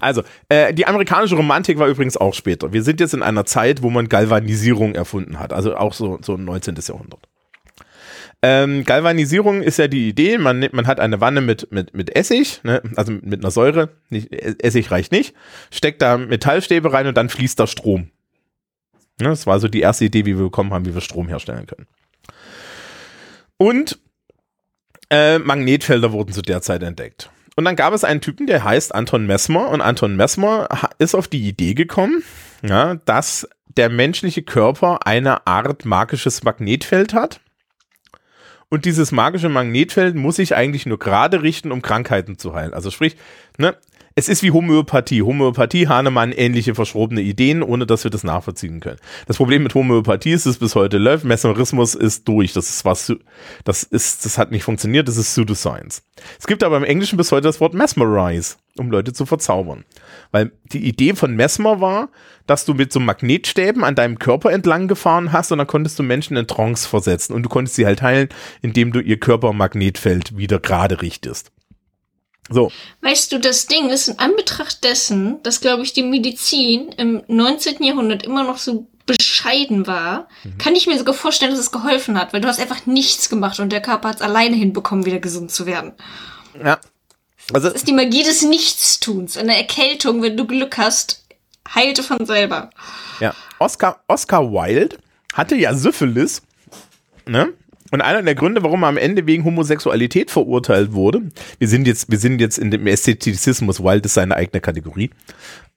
Also, äh, die amerikanische Romantik war übrigens auch später. Wir sind jetzt in einer Zeit, wo man Galvanisierung erfunden hat, also auch so, so 19. Jahrhundert. Ähm, Galvanisierung ist ja die Idee, man, man hat eine Wanne mit, mit, mit Essig, ne, also mit einer Säure, nicht, Essig reicht nicht, steckt da Metallstäbe rein und dann fließt da Strom. Ne, das war so die erste Idee, wie wir bekommen haben, wie wir Strom herstellen können. Und äh, Magnetfelder wurden zu der Zeit entdeckt. Und dann gab es einen Typen, der heißt Anton Messmer. Und Anton Messmer ist auf die Idee gekommen, ja, dass der menschliche Körper eine Art magisches Magnetfeld hat. Und dieses magische Magnetfeld muss sich eigentlich nur gerade richten, um Krankheiten zu heilen. Also sprich, ne, es ist wie Homöopathie. Homöopathie, Hahnemann, ähnliche verschrobene Ideen, ohne dass wir das nachvollziehen können. Das Problem mit Homöopathie ist, es bis heute läuft. Mesmerismus ist durch. Das ist was, das ist, das hat nicht funktioniert. Das ist Pseudoscience. Es gibt aber im Englischen bis heute das Wort mesmerize, um Leute zu verzaubern. Weil die Idee von Mesmer war, dass du mit so Magnetstäben an deinem Körper entlang gefahren hast und dann konntest du Menschen in Trance versetzen und du konntest sie halt heilen, indem du ihr Körpermagnetfeld wieder gerade richtest. So. Weißt du, das Ding ist in Anbetracht dessen, dass, glaube ich, die Medizin im 19. Jahrhundert immer noch so bescheiden war, mhm. kann ich mir sogar vorstellen, dass es geholfen hat, weil du hast einfach nichts gemacht und der Körper hat es alleine hinbekommen, wieder gesund zu werden. Ja. Also, das ist die Magie des Nichtstuns. Eine Erkältung, wenn du Glück hast, heilte von selber. Ja, Oscar, Oscar Wilde hatte ja Syphilis, ne? Und einer der Gründe, warum er am Ende wegen Homosexualität verurteilt wurde, wir sind jetzt, wir sind jetzt in dem Ästhetizismus, Wilde ist seine eigene Kategorie.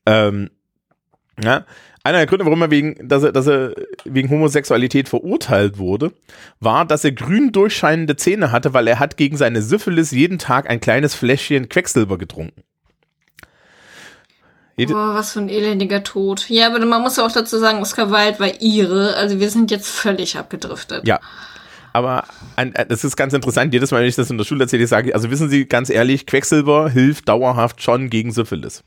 Ähm, ja, einer der Gründe, warum er wegen, dass er, dass er wegen Homosexualität verurteilt wurde, war, dass er grün durchscheinende Zähne hatte, weil er hat gegen seine Syphilis jeden Tag ein kleines Fläschchen Quecksilber getrunken. Jede Boah, was für ein elendiger Tod. Ja, aber man muss auch dazu sagen, Oscar Wilde war ihre, also wir sind jetzt völlig abgedriftet. Ja, aber ein, äh, das ist ganz interessant. Jedes Mal, wenn ich das in der Schule erzähle, sage ich, also wissen Sie ganz ehrlich, Quecksilber hilft dauerhaft schon gegen Syphilis.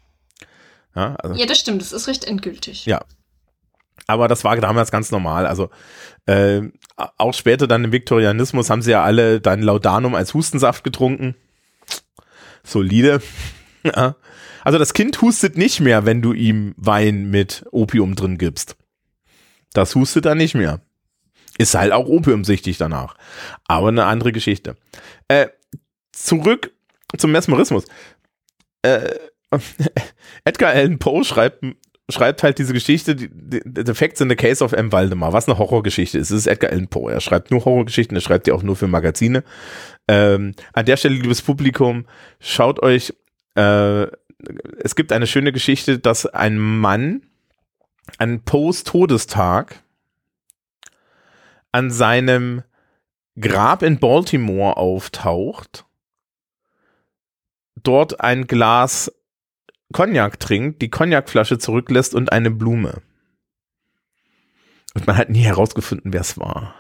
Ja, also, ja das stimmt, das ist recht endgültig. Ja. Aber das war damals ganz normal. Also äh, auch später dann im Viktorianismus haben sie ja alle dann Laudanum als Hustensaft getrunken. Solide. ja. Also das Kind hustet nicht mehr, wenn du ihm Wein mit Opium drin gibst. Das hustet er nicht mehr. Ist halt auch opiumsichtig danach. Aber eine andere Geschichte. Äh, zurück zum Mesmerismus. Äh, Edgar Allan Poe schreibt, schreibt halt diese Geschichte, The Facts in the Case of M. Waldemar, was eine Horrorgeschichte ist. Es ist Edgar Allan Poe. Er schreibt nur Horrorgeschichten, er schreibt die auch nur für Magazine. Ähm, an der Stelle, liebes Publikum, schaut euch, äh, es gibt eine schöne Geschichte, dass ein Mann an Poes Todestag an seinem Grab in Baltimore auftaucht, dort ein Glas Cognac trinkt, die Cognacflasche zurücklässt und eine Blume. Und man hat nie herausgefunden, wer es war.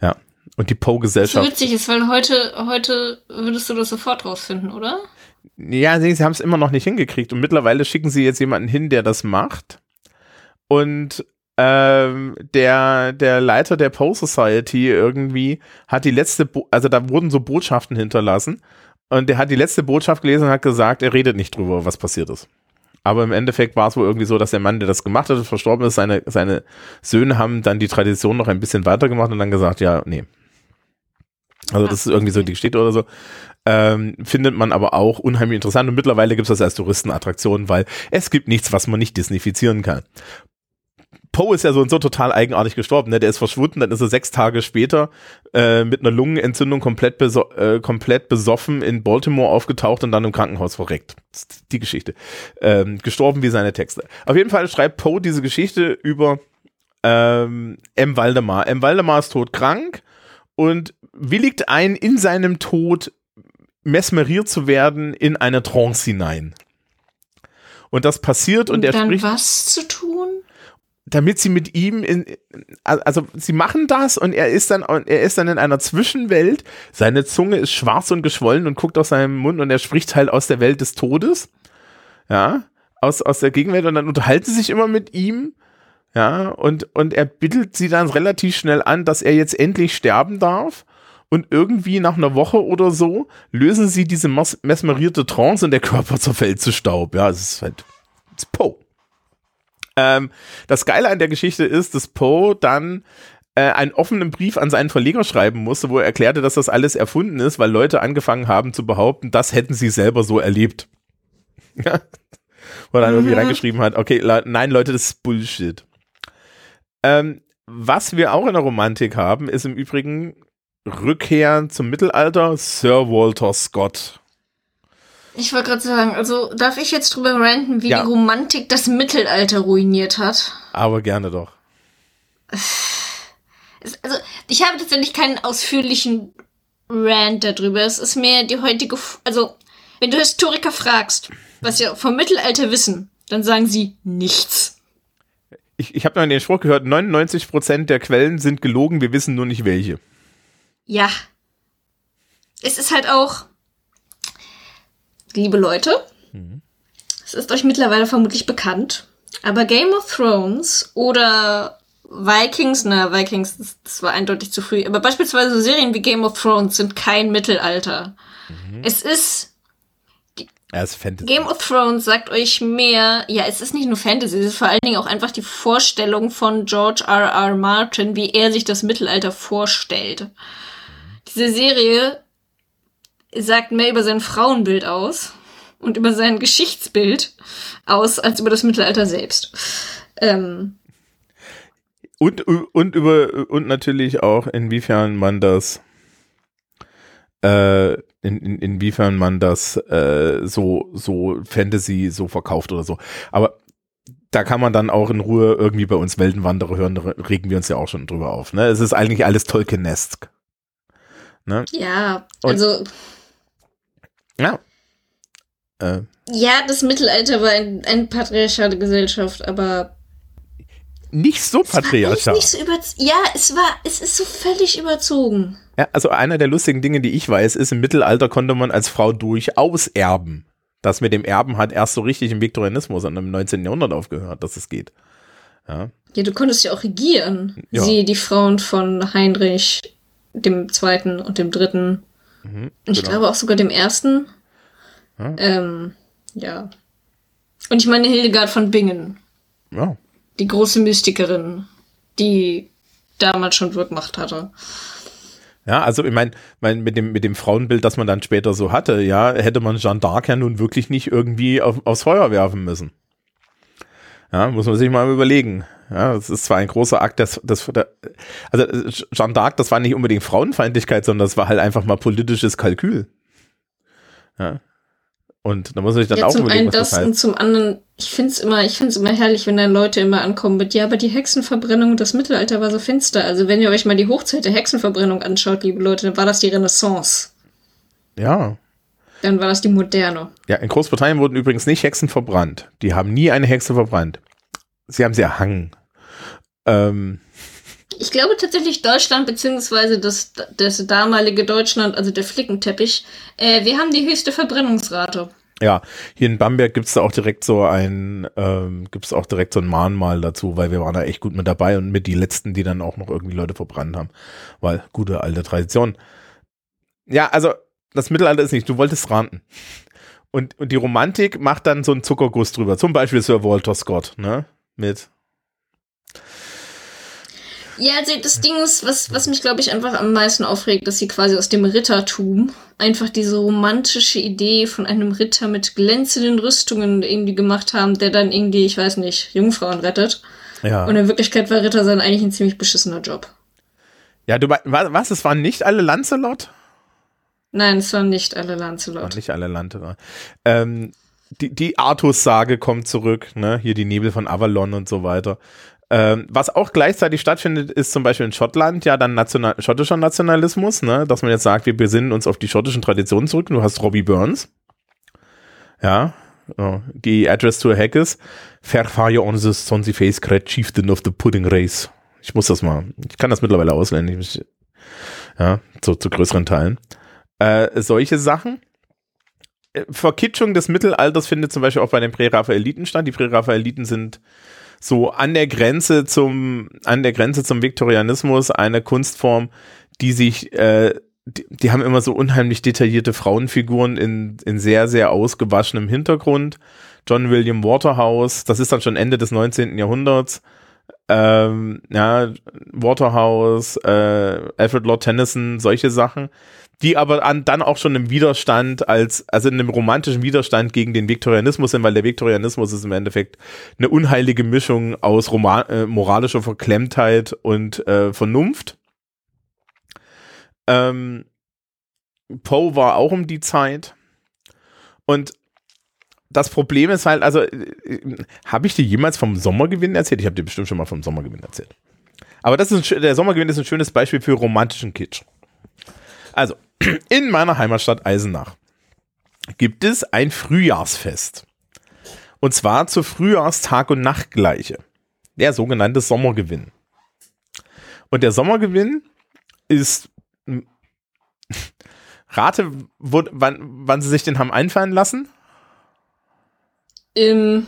Ja. Und die Poe-Gesellschaft. So witzig ist, weil heute, heute würdest du das sofort rausfinden, oder? Ja, sie, sie haben es immer noch nicht hingekriegt. Und mittlerweile schicken sie jetzt jemanden hin, der das macht. Und ähm, der, der Leiter der Poe Society irgendwie hat die letzte, Bo also da wurden so Botschaften hinterlassen und der hat die letzte Botschaft gelesen und hat gesagt, er redet nicht drüber, was passiert ist. Aber im Endeffekt war es wohl irgendwie so, dass der Mann, der das gemacht hat, verstorben ist, seine, seine Söhne haben dann die Tradition noch ein bisschen weitergemacht und dann gesagt, ja, nee. Also das ist irgendwie so die Geschichte oder so. Ähm, findet man aber auch unheimlich interessant und mittlerweile gibt es das als Touristenattraktion, weil es gibt nichts, was man nicht disnifizieren kann. Poe ist ja so und so total eigenartig gestorben. Ne? Der ist verschwunden, dann ist er sechs Tage später äh, mit einer Lungenentzündung komplett, beso äh, komplett besoffen in Baltimore aufgetaucht und dann im Krankenhaus verreckt. die Geschichte. Ähm, gestorben wie seine Texte. Auf jeden Fall schreibt Poe diese Geschichte über ähm, M. Waldemar. M. Waldemar ist todkrank und willigt ein, in seinem Tod mesmeriert zu werden in eine Trance hinein. Und das passiert und, und er dann spricht. was zu tun? Damit sie mit ihm in, also sie machen das und er ist dann, er ist dann in einer Zwischenwelt. Seine Zunge ist schwarz und geschwollen und guckt aus seinem Mund und er spricht halt aus der Welt des Todes. Ja, aus, aus der Gegenwelt und dann unterhalten sie sich immer mit ihm. Ja, und, und er bittet sie dann relativ schnell an, dass er jetzt endlich sterben darf. Und irgendwie nach einer Woche oder so lösen sie diese mesmerierte Trance und der Körper zerfällt zu Staub. Ja, es ist halt, it's Poe. Ähm, das Geile an der Geschichte ist, dass Poe dann äh, einen offenen Brief an seinen Verleger schreiben musste, wo er erklärte, dass das alles erfunden ist, weil Leute angefangen haben zu behaupten, das hätten sie selber so erlebt. wo er dann irgendwie mhm. reingeschrieben hat, okay, le nein, Leute, das ist Bullshit. Ähm, was wir auch in der Romantik haben, ist im Übrigen Rückkehr zum Mittelalter, Sir Walter Scott. Ich wollte gerade sagen, also darf ich jetzt drüber ranten, wie ja. die Romantik das Mittelalter ruiniert hat? Aber gerne doch. Also, ich habe tatsächlich keinen ausführlichen Rant darüber. Es ist mehr die heutige, also, wenn du Historiker fragst, was sie vom Mittelalter wissen, dann sagen sie nichts. Ich, ich habe mal den Spruch gehört, 99% der Quellen sind gelogen, wir wissen nur nicht welche. Ja. Es ist halt auch, liebe Leute, mhm. es ist euch mittlerweile vermutlich bekannt, aber Game of Thrones oder Vikings, na, Vikings, das, das war eindeutig zu früh, aber beispielsweise so Serien wie Game of Thrones sind kein Mittelalter. Mhm. Es ist ja. Game of Thrones sagt euch mehr, ja, es ist nicht nur Fantasy, es ist vor allen Dingen auch einfach die Vorstellung von George R. R. Martin, wie er sich das Mittelalter vorstellt. Diese Serie sagt mehr über sein Frauenbild aus und über sein Geschichtsbild aus als über das Mittelalter selbst. Ähm, und, und über und natürlich auch, inwiefern man das äh, in, in, inwiefern man das äh, so, so Fantasy so verkauft oder so. Aber da kann man dann auch in Ruhe irgendwie bei uns Weltenwanderer hören, da regen wir uns ja auch schon drüber auf. Ne? Es ist eigentlich alles Tolkien-esk. Ne? Ja, also. Und, ja. Äh, ja, das Mittelalter war ein, eine patriarchale Gesellschaft, aber nicht so patriarchal. Nicht so über ja, es war, es ist so völlig überzogen. Ja, also einer der lustigen Dinge, die ich weiß, ist, im Mittelalter konnte man als Frau durchaus erben. Das mit dem Erben hat erst so richtig im Viktorianismus und im 19. Jahrhundert aufgehört, dass es geht. Ja, ja du konntest ja auch regieren. Ja. Sie, die Frauen von Heinrich dem Zweiten und dem Dritten. Mhm, ich genau. glaube auch sogar dem Ersten. Ja. Ähm, ja. Und ich meine Hildegard von Bingen. Ja. Die große Mystikerin, die damals schon Wirkmacht hatte. Ja, also ich meine, mein, mit, dem, mit dem Frauenbild, das man dann später so hatte, ja, hätte man Jeanne d'Arc ja nun wirklich nicht irgendwie auf, aufs Feuer werfen müssen. Ja, muss man sich mal überlegen. Ja, das ist zwar ein großer Akt des der, also Jeanne d'Arc, das war nicht unbedingt Frauenfeindlichkeit, sondern das war halt einfach mal politisches Kalkül. Ja. Und da muss man sich dann ja, auch zum einen was das, heißt. und zum anderen, ich finde es immer, ich immer herrlich, wenn dann Leute immer ankommen mit, ja, aber die Hexenverbrennung, das Mittelalter war so finster. Also wenn ihr euch mal die Hochzeit der Hexenverbrennung anschaut, liebe Leute, dann war das die Renaissance. Ja. Dann war das die Moderne. Ja, in Großbritannien wurden übrigens nicht Hexen verbrannt. Die haben nie eine Hexe verbrannt. Sie haben sie erhangen. Ähm, ich glaube tatsächlich Deutschland, beziehungsweise das, das damalige Deutschland, also der Flickenteppich, äh, wir haben die höchste Verbrennungsrate. Ja, hier in Bamberg gibt's da auch direkt so ein, ähm, gibt's auch direkt so ein Mahnmal dazu, weil wir waren da echt gut mit dabei und mit die letzten, die dann auch noch irgendwie Leute verbrannt haben. Weil, gute alte Tradition. Ja, also, das Mittelalter ist nicht, du wolltest ranten. Und, und die Romantik macht dann so einen Zuckerguss drüber. Zum Beispiel Sir Walter Scott, ne? Mit ja, also das Ding ist, was, was mich, glaube ich, einfach am meisten aufregt, dass sie quasi aus dem Rittertum einfach diese romantische Idee von einem Ritter mit glänzenden Rüstungen irgendwie gemacht haben, der dann irgendwie, ich weiß nicht, Jungfrauen rettet. Ja. Und in Wirklichkeit war Ritter sein eigentlich ein ziemlich beschissener Job. Ja, du was? Es waren nicht alle Lancelot? Nein, es waren nicht alle Lancelot. Nicht alle Lancelot. Ähm, die, die Artus-Sage kommt zurück, ne? Hier die Nebel von Avalon und so weiter. Ähm, was auch gleichzeitig stattfindet, ist zum Beispiel in Schottland ja dann National schottischer Nationalismus, ne? dass man jetzt sagt, wir besinnen uns auf die schottischen Traditionen zurück. Du hast Robbie Burns. Ja, oh, die Address to a Hackers. Fair fire on the sonzy face great chieftain of the pudding race. Ich muss das mal, ich kann das mittlerweile auswendig. Ja, so zu größeren Teilen. Äh, solche Sachen. Äh, Verkitschung des Mittelalters findet zum Beispiel auch bei den Prä-Raphaeliten statt. Die Prä-Raphaeliten sind so an der Grenze zum, an der Grenze zum Viktorianismus eine Kunstform, die sich, äh, die, die haben immer so unheimlich detaillierte Frauenfiguren in, in sehr, sehr ausgewaschenem Hintergrund. John William Waterhouse, das ist dann schon Ende des 19. Jahrhunderts. Ähm, ja, Waterhouse, äh, Alfred Lord Tennyson, solche Sachen die aber an, dann auch schon im Widerstand als, also in einem romantischen Widerstand gegen den Viktorianismus sind, weil der Viktorianismus ist im Endeffekt eine unheilige Mischung aus Roma äh, moralischer Verklemmtheit und äh, Vernunft. Ähm, Poe war auch um die Zeit. Und das Problem ist halt, also, äh, habe ich dir jemals vom Sommergewinn erzählt? Ich habe dir bestimmt schon mal vom Sommergewinn erzählt. Aber das ist ein, der Sommergewinn ist ein schönes Beispiel für romantischen Kitsch. Also, in meiner Heimatstadt Eisenach gibt es ein Frühjahrsfest. Und zwar zur Frühjahrstag- und Nachtgleiche. Der sogenannte Sommergewinn. Und der Sommergewinn ist. Rate, wo, wann, wann sie sich den haben einfallen lassen? Im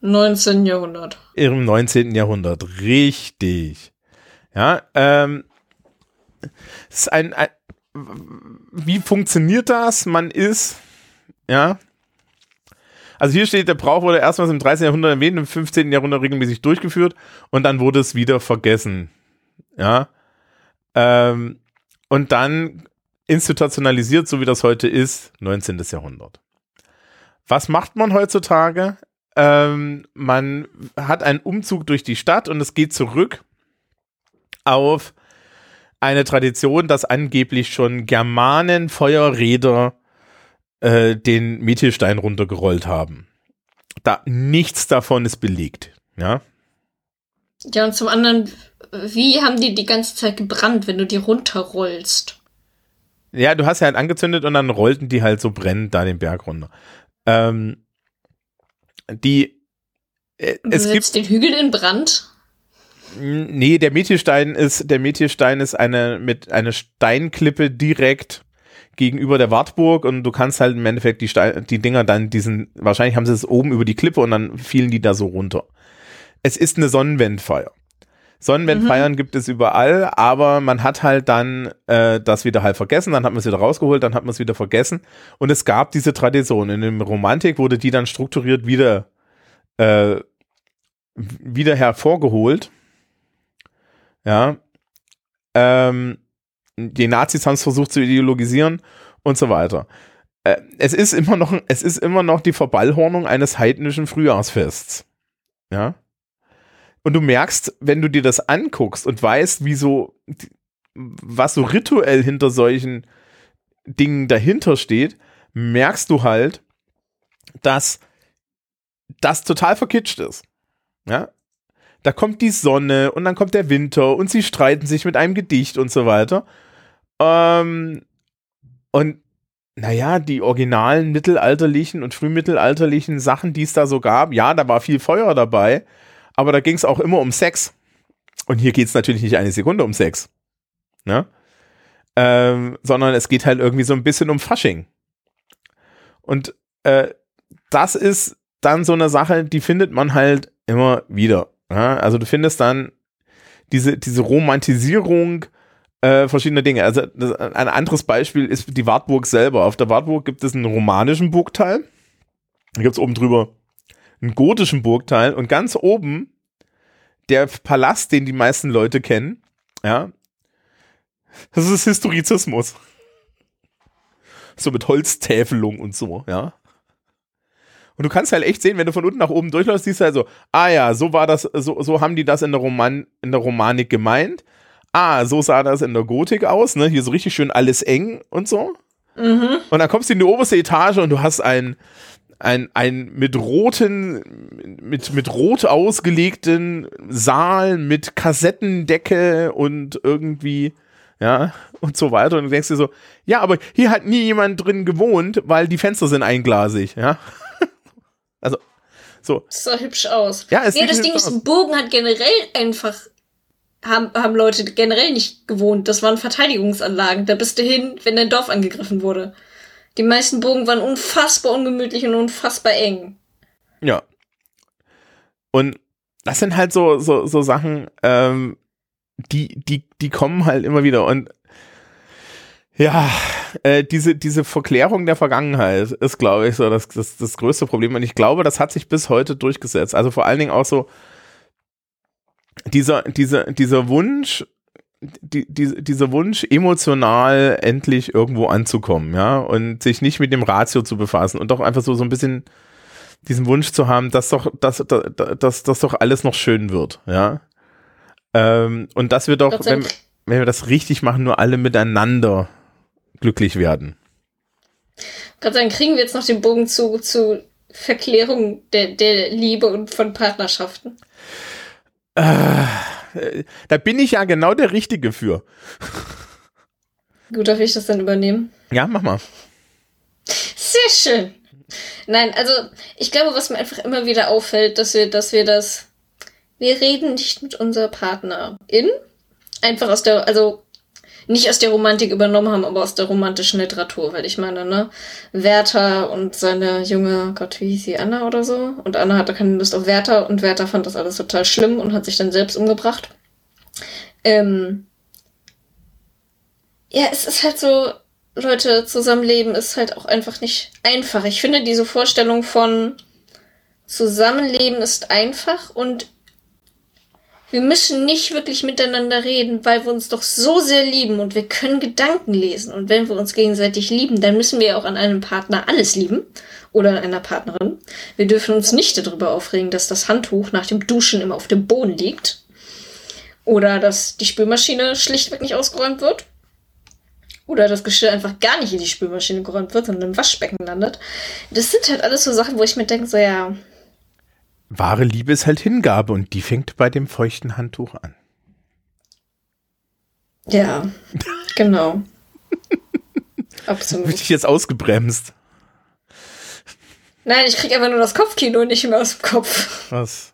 19. Jahrhundert. Im 19. Jahrhundert, richtig. Ja, ähm, es ist ein, ein, wie funktioniert das? Man ist, ja. Also hier steht, der Brauch wurde erstmals im 13. Jahrhundert erwähnt, im 15. Jahrhundert regelmäßig durchgeführt und dann wurde es wieder vergessen. Ja. Ähm, und dann institutionalisiert, so wie das heute ist, 19. Jahrhundert. Was macht man heutzutage? Ähm, man hat einen Umzug durch die Stadt und es geht zurück auf eine Tradition, dass angeblich schon Germanen Feuerräder äh, den Methelstein runtergerollt haben. Da nichts davon ist belegt, ja. Ja, und zum anderen, wie haben die die ganze Zeit gebrannt, wenn du die runterrollst? Ja, du hast ja halt angezündet und dann rollten die halt so brennend da den Berg runter. Ähm, die äh, es gibt den Hügel in Brand. Nee, der Methelstein ist der Methelstein ist eine mit einer Steinklippe direkt gegenüber der Wartburg und du kannst halt im Endeffekt die Stein, die Dinger dann diesen wahrscheinlich haben sie es oben über die Klippe und dann fielen die da so runter. Es ist eine Sonnenwendfeier. Sonnenwendfeiern mhm. gibt es überall, aber man hat halt dann äh, das wieder halt vergessen, dann hat man es wieder rausgeholt, dann hat man es wieder vergessen. Und es gab diese Tradition. In der Romantik wurde die dann strukturiert wieder, äh, wieder hervorgeholt. Ja. Ähm, die Nazis haben es versucht zu ideologisieren und so weiter. Äh, es ist immer noch, es ist immer noch die Verballhornung eines heidnischen Frühjahrsfests. Ja. Und du merkst, wenn du dir das anguckst und weißt, wie so, was so rituell hinter solchen Dingen dahinter steht, merkst du halt, dass das total verkitscht ist. Ja? Da kommt die Sonne und dann kommt der Winter und sie streiten sich mit einem Gedicht und so weiter. Ähm, und naja, die originalen mittelalterlichen und frühmittelalterlichen Sachen, die es da so gab, ja, da war viel Feuer dabei, aber da ging es auch immer um Sex. Und hier geht es natürlich nicht eine Sekunde um Sex. Ne? Ähm, sondern es geht halt irgendwie so ein bisschen um Fasching. Und äh, das ist dann so eine Sache, die findet man halt immer wieder. Ja? Also du findest dann diese, diese Romantisierung äh, verschiedener Dinge. Also das, ein anderes Beispiel ist die Wartburg selber. Auf der Wartburg gibt es einen romanischen Burgteil. Da gibt es oben drüber einen gotischen Burgteil und ganz oben der Palast, den die meisten Leute kennen, ja, das ist Historizismus. So mit Holztäfelung und so, ja. Und du kannst halt echt sehen, wenn du von unten nach oben durchläufst, siehst du halt so, ah ja, so war das, so, so haben die das in der, Roman, in der Romanik gemeint. Ah, so sah das in der Gotik aus, ne? Hier so richtig schön alles eng und so. Mhm. Und dann kommst du in die oberste Etage und du hast ein, ein, ein mit roten, mit, mit rot ausgelegten Saal mit Kassettendecke und irgendwie, ja, und so weiter. Und du denkst dir so, ja, aber hier hat nie jemand drin gewohnt, weil die Fenster sind einglasig, ja. Also, so. Das sah hübsch aus. Ja, es nee, das Ding ist, Burgen hat generell einfach haben, haben Leute generell nicht gewohnt. Das waren Verteidigungsanlagen. Da bist du hin, wenn dein Dorf angegriffen wurde. Die meisten Burgen waren unfassbar ungemütlich und unfassbar eng. Ja. Und das sind halt so, so, so Sachen, ähm, die, die, die kommen halt immer wieder. Und ja, äh, diese, diese Verklärung der Vergangenheit ist, glaube ich, so das, das, das größte Problem. Und ich glaube, das hat sich bis heute durchgesetzt. Also vor allen Dingen auch so dieser, dieser, dieser Wunsch, die, die, dieser Wunsch, emotional endlich irgendwo anzukommen, ja, und sich nicht mit dem Ratio zu befassen und doch einfach so, so ein bisschen diesen Wunsch zu haben, dass doch, dass, dass, dass, dass doch alles noch schön wird, ja. Ähm, und dass wir doch, wenn, wenn wir das richtig machen, nur alle miteinander glücklich werden. Gott sei Dank kriegen wir jetzt noch den Bogen zu, zu Verklärung der, der Liebe und von Partnerschaften. Äh, da bin ich ja genau der Richtige für. Gut, darf ich das dann übernehmen? Ja, mach mal. Sehr schön. Nein, also ich glaube, was mir einfach immer wieder auffällt, dass wir, dass wir das, wir reden nicht mit unserer Partnerin, einfach aus der, also nicht aus der Romantik übernommen haben, aber aus der romantischen Literatur, weil ich meine, ne, Werther und seine junge, Gott, wie hieß sie, Anna oder so? Und Anna hatte keine Lust auf Werther und Werther fand das alles total schlimm und hat sich dann selbst umgebracht. Ähm, ja, es ist halt so, Leute, Zusammenleben ist halt auch einfach nicht einfach. Ich finde diese Vorstellung von Zusammenleben ist einfach und wir müssen nicht wirklich miteinander reden, weil wir uns doch so sehr lieben und wir können Gedanken lesen. Und wenn wir uns gegenseitig lieben, dann müssen wir auch an einem Partner alles lieben oder an einer Partnerin. Wir dürfen uns nicht darüber aufregen, dass das Handtuch nach dem Duschen immer auf dem Boden liegt oder dass die Spülmaschine schlichtweg nicht ausgeräumt wird. Oder das Geschirr einfach gar nicht in die Spülmaschine geräumt wird, sondern im Waschbecken landet. Das sind halt alles so Sachen, wo ich mir denke, so ja. Wahre Liebe ist halt Hingabe und die fängt bei dem feuchten Handtuch an. Ja, genau. Absolut. Bin ich jetzt ausgebremst? Nein, ich krieg einfach nur das Kopfkino nicht mehr aus dem Kopf. Was?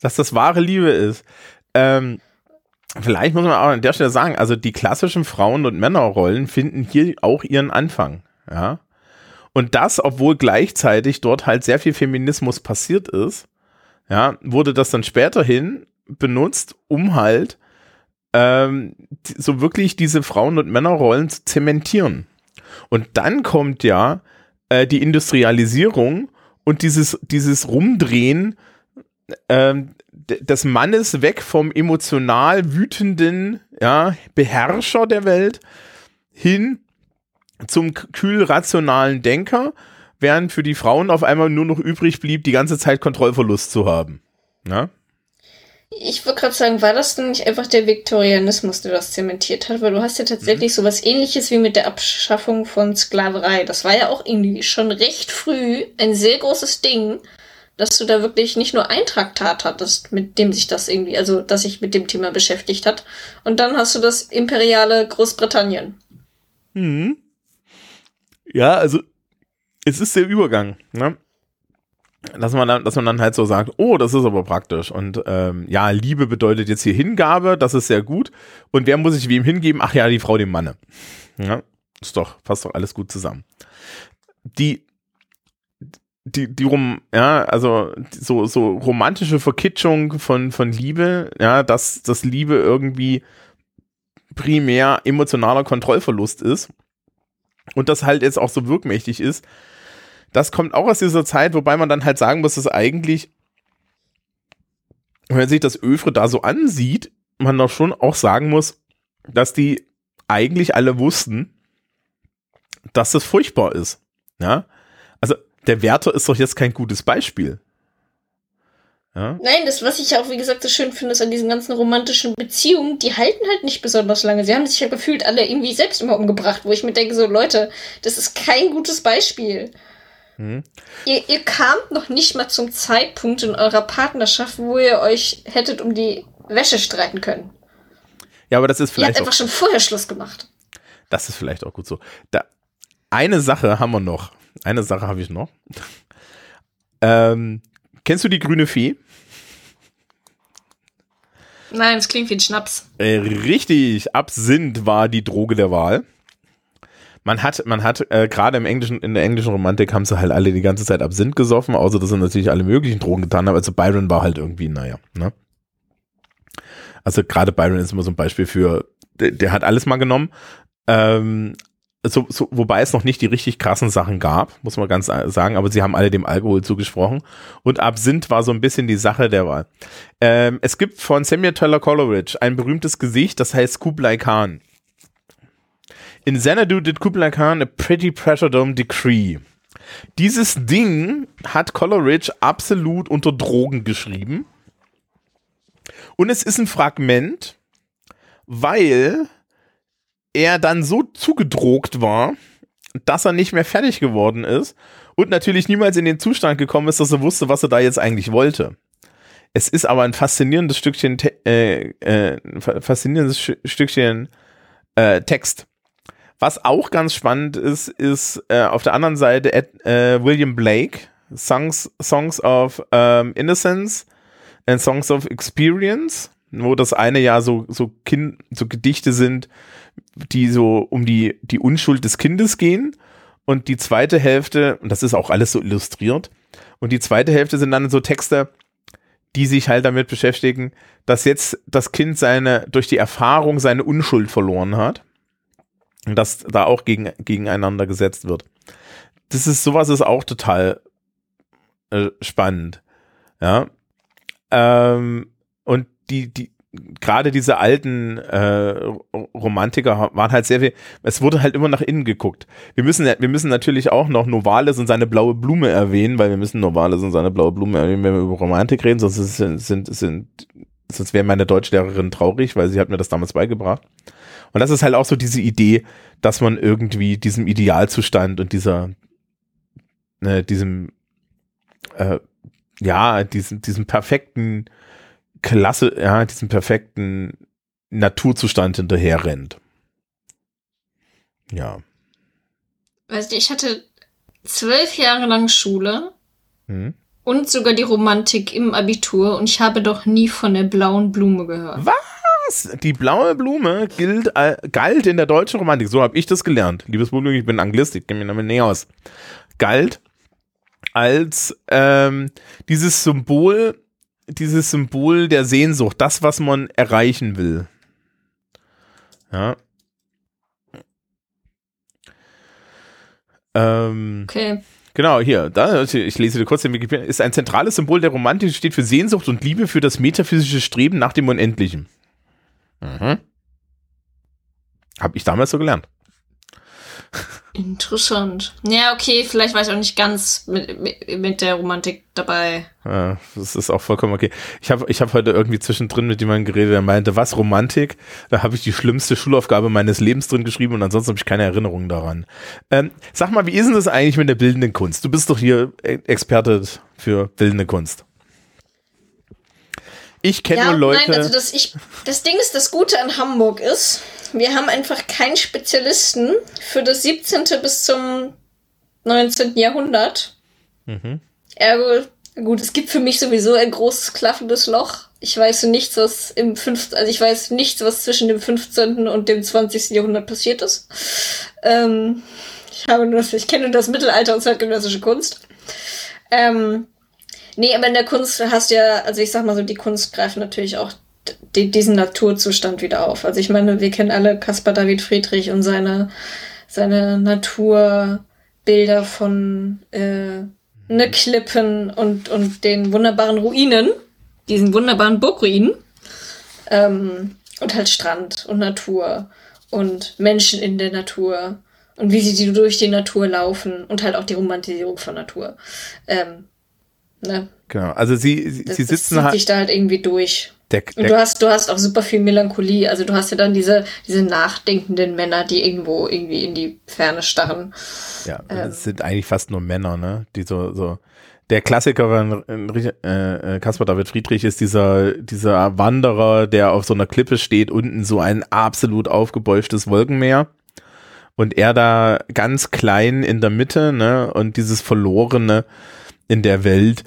Dass das wahre Liebe ist. Ähm, Vielleicht muss man auch an der Stelle sagen, also die klassischen Frauen- und Männerrollen finden hier auch ihren Anfang, ja. Und das, obwohl gleichzeitig dort halt sehr viel Feminismus passiert ist, ja, wurde das dann späterhin benutzt, um halt ähm, so wirklich diese Frauen- und Männerrollen zu zementieren. Und dann kommt ja äh, die Industrialisierung und dieses, dieses Rumdrehen ähm, des Mannes weg vom emotional wütenden ja, Beherrscher der Welt hin zum kühl rationalen Denker, während für die Frauen auf einmal nur noch übrig blieb, die ganze Zeit Kontrollverlust zu haben. Ja? Ich würde gerade sagen, war das denn nicht einfach der Viktorianismus, der das zementiert hat? Weil du hast ja tatsächlich mhm. sowas ähnliches wie mit der Abschaffung von Sklaverei. Das war ja auch irgendwie schon recht früh ein sehr großes Ding dass du da wirklich nicht nur ein Traktat hattest, mit dem sich das irgendwie, also dass sich mit dem Thema beschäftigt hat. Und dann hast du das imperiale Großbritannien. Hm. Ja, also es ist der Übergang, ne? Dass man, dann, dass man dann halt so sagt, oh, das ist aber praktisch. Und ähm, ja, Liebe bedeutet jetzt hier Hingabe, das ist sehr gut. Und wer muss sich wem hingeben? Ach ja, die Frau dem Manne. Ja, ist doch, passt doch alles gut zusammen. Die die, die rum, ja, also so, so romantische Verkitschung von, von Liebe, ja, dass, dass Liebe irgendwie primär emotionaler Kontrollverlust ist und das halt jetzt auch so wirkmächtig ist, das kommt auch aus dieser Zeit, wobei man dann halt sagen muss, dass eigentlich, wenn man sich das Öfre da so ansieht, man doch schon auch sagen muss, dass die eigentlich alle wussten, dass das furchtbar ist. Ja, also der Wärter ist doch jetzt kein gutes Beispiel. Ja? Nein, das, was ich auch, wie gesagt, so schön finde, ist an diesen ganzen romantischen Beziehungen, die halten halt nicht besonders lange. Sie haben sich ja gefühlt alle irgendwie selbst immer umgebracht, wo ich mir denke, so Leute, das ist kein gutes Beispiel. Hm. Ihr, ihr kamt noch nicht mal zum Zeitpunkt in eurer Partnerschaft, wo ihr euch hättet um die Wäsche streiten können. Ja, aber das ist vielleicht. Ihr habt einfach schon vorher Schluss gemacht. Das ist vielleicht auch gut so. Da, eine Sache haben wir noch. Eine Sache habe ich noch. ähm, kennst du die grüne Fee? Nein, es klingt wie ein Schnaps. Äh, richtig, Absinth war die Droge der Wahl. Man hat, man hat äh, gerade im englischen, in der englischen Romantik haben sie halt alle die ganze Zeit Absinth gesoffen, außer dass sie natürlich alle möglichen Drogen getan haben. Also Byron war halt irgendwie, naja, ne? Also gerade Byron ist immer so ein Beispiel für, der, der hat alles mal genommen. Ähm, so, so, wobei es noch nicht die richtig krassen Sachen gab, muss man ganz sagen, aber sie haben alle dem Alkohol zugesprochen. Und Absinth war so ein bisschen die Sache der Wahl. Ähm, es gibt von Samuel Taylor Coleridge ein berühmtes Gesicht, das heißt Kublai Khan. In Xanadu did Kublai Khan a pretty pressure decree. Dieses Ding hat Coleridge absolut unter Drogen geschrieben. Und es ist ein Fragment, weil er dann so zugedrogt war, dass er nicht mehr fertig geworden ist und natürlich niemals in den Zustand gekommen ist, dass er wusste, was er da jetzt eigentlich wollte. Es ist aber ein faszinierendes Stückchen, äh, äh, faszinierendes Stückchen äh, Text. Was auch ganz spannend ist, ist äh, auf der anderen Seite äh, William Blake, Songs, Songs of um, Innocence and Songs of Experience, wo das eine ja so, so, kind, so Gedichte sind, die so um die, die Unschuld des Kindes gehen. Und die zweite Hälfte, und das ist auch alles so illustriert, und die zweite Hälfte sind dann so Texte, die sich halt damit beschäftigen, dass jetzt das Kind seine, durch die Erfahrung seine Unschuld verloren hat. Und dass da auch gegen, gegeneinander gesetzt wird. Das ist, sowas ist auch total äh, spannend. Ja. Ähm, und die, die, gerade diese alten äh, Romantiker waren halt sehr viel, es wurde halt immer nach innen geguckt. Wir müssen, wir müssen natürlich auch noch Novalis und seine blaue Blume erwähnen, weil wir müssen Novalis und seine blaue Blume erwähnen, wenn wir über Romantik reden, sonst sind, sind, sind sonst wäre meine Deutschlehrerin traurig, weil sie hat mir das damals beigebracht. Und das ist halt auch so diese Idee, dass man irgendwie diesem Idealzustand und dieser, ne, diesem, äh, ja, diesem, diesem perfekten Klasse, ja, diesem perfekten Naturzustand hinterher rennt. Ja. Weißt du, ich hatte zwölf Jahre lang Schule hm? und sogar die Romantik im Abitur und ich habe doch nie von der blauen Blume gehört. Was? Die blaue Blume gilt, äh, galt in der deutschen Romantik, so habe ich das gelernt. Liebes Publikum, ich bin Anglist, ich kenne mich damit näher aus. Galt als ähm, dieses Symbol dieses Symbol der Sehnsucht, das, was man erreichen will. Ja. Ähm, okay. Genau, hier, da, ich lese dir kurz den Wikipedia, ist ein zentrales Symbol der Romantik, steht für Sehnsucht und Liebe für das metaphysische Streben nach dem Unendlichen. Mhm. Hab ich damals so gelernt. Interessant. Ja, okay, vielleicht war ich auch nicht ganz mit, mit, der Romantik dabei. Ja, das ist auch vollkommen okay. Ich habe ich hab heute irgendwie zwischendrin mit jemandem geredet, der meinte, was Romantik? Da habe ich die schlimmste Schulaufgabe meines Lebens drin geschrieben und ansonsten habe ich keine Erinnerungen daran. Ähm, sag mal, wie ist denn das eigentlich mit der bildenden Kunst? Du bist doch hier Experte für bildende Kunst. Ich kenne ja, nur Leute. Nein, also das, ich, das Ding ist, das Gute an Hamburg ist, wir haben einfach keinen Spezialisten für das 17. bis zum 19. Jahrhundert. Mhm. Ergo, gut, es gibt für mich sowieso ein großes klaffendes Loch. Ich weiß nichts, was im 15, also ich weiß nichts, was zwischen dem 15. und dem 20. Jahrhundert passiert ist. Ähm, ich habe nur, ich kenne nur das Mittelalter und zeitgenössische Kunst. Ähm, nee, aber in der Kunst hast du ja, also ich sag mal so, die Kunst greift natürlich auch die, diesen Naturzustand wieder auf. Also ich meine, wir kennen alle Caspar David Friedrich und seine, seine Naturbilder von äh, ne Klippen und, und den wunderbaren Ruinen, diesen wunderbaren Burgruinen. Ähm, und halt Strand und Natur und Menschen in der Natur und wie sie durch die Natur laufen und halt auch die Romantisierung von Natur. Ähm, ne? Genau, also sie, sie, das, sie sitzen das halt. sich da halt irgendwie durch. Der, der du hast, du hast auch super viel Melancholie. Also du hast ja dann diese, diese nachdenkenden Männer, die irgendwo irgendwie in die Ferne starren. Ja, ähm. das sind eigentlich fast nur Männer, ne? Die so, so. Der Klassiker von äh, äh, Caspar David Friedrich ist dieser, dieser Wanderer, der auf so einer Klippe steht, unten so ein absolut aufgebäuftes Wolkenmeer. Und er da ganz klein in der Mitte, ne? Und dieses Verlorene in der Welt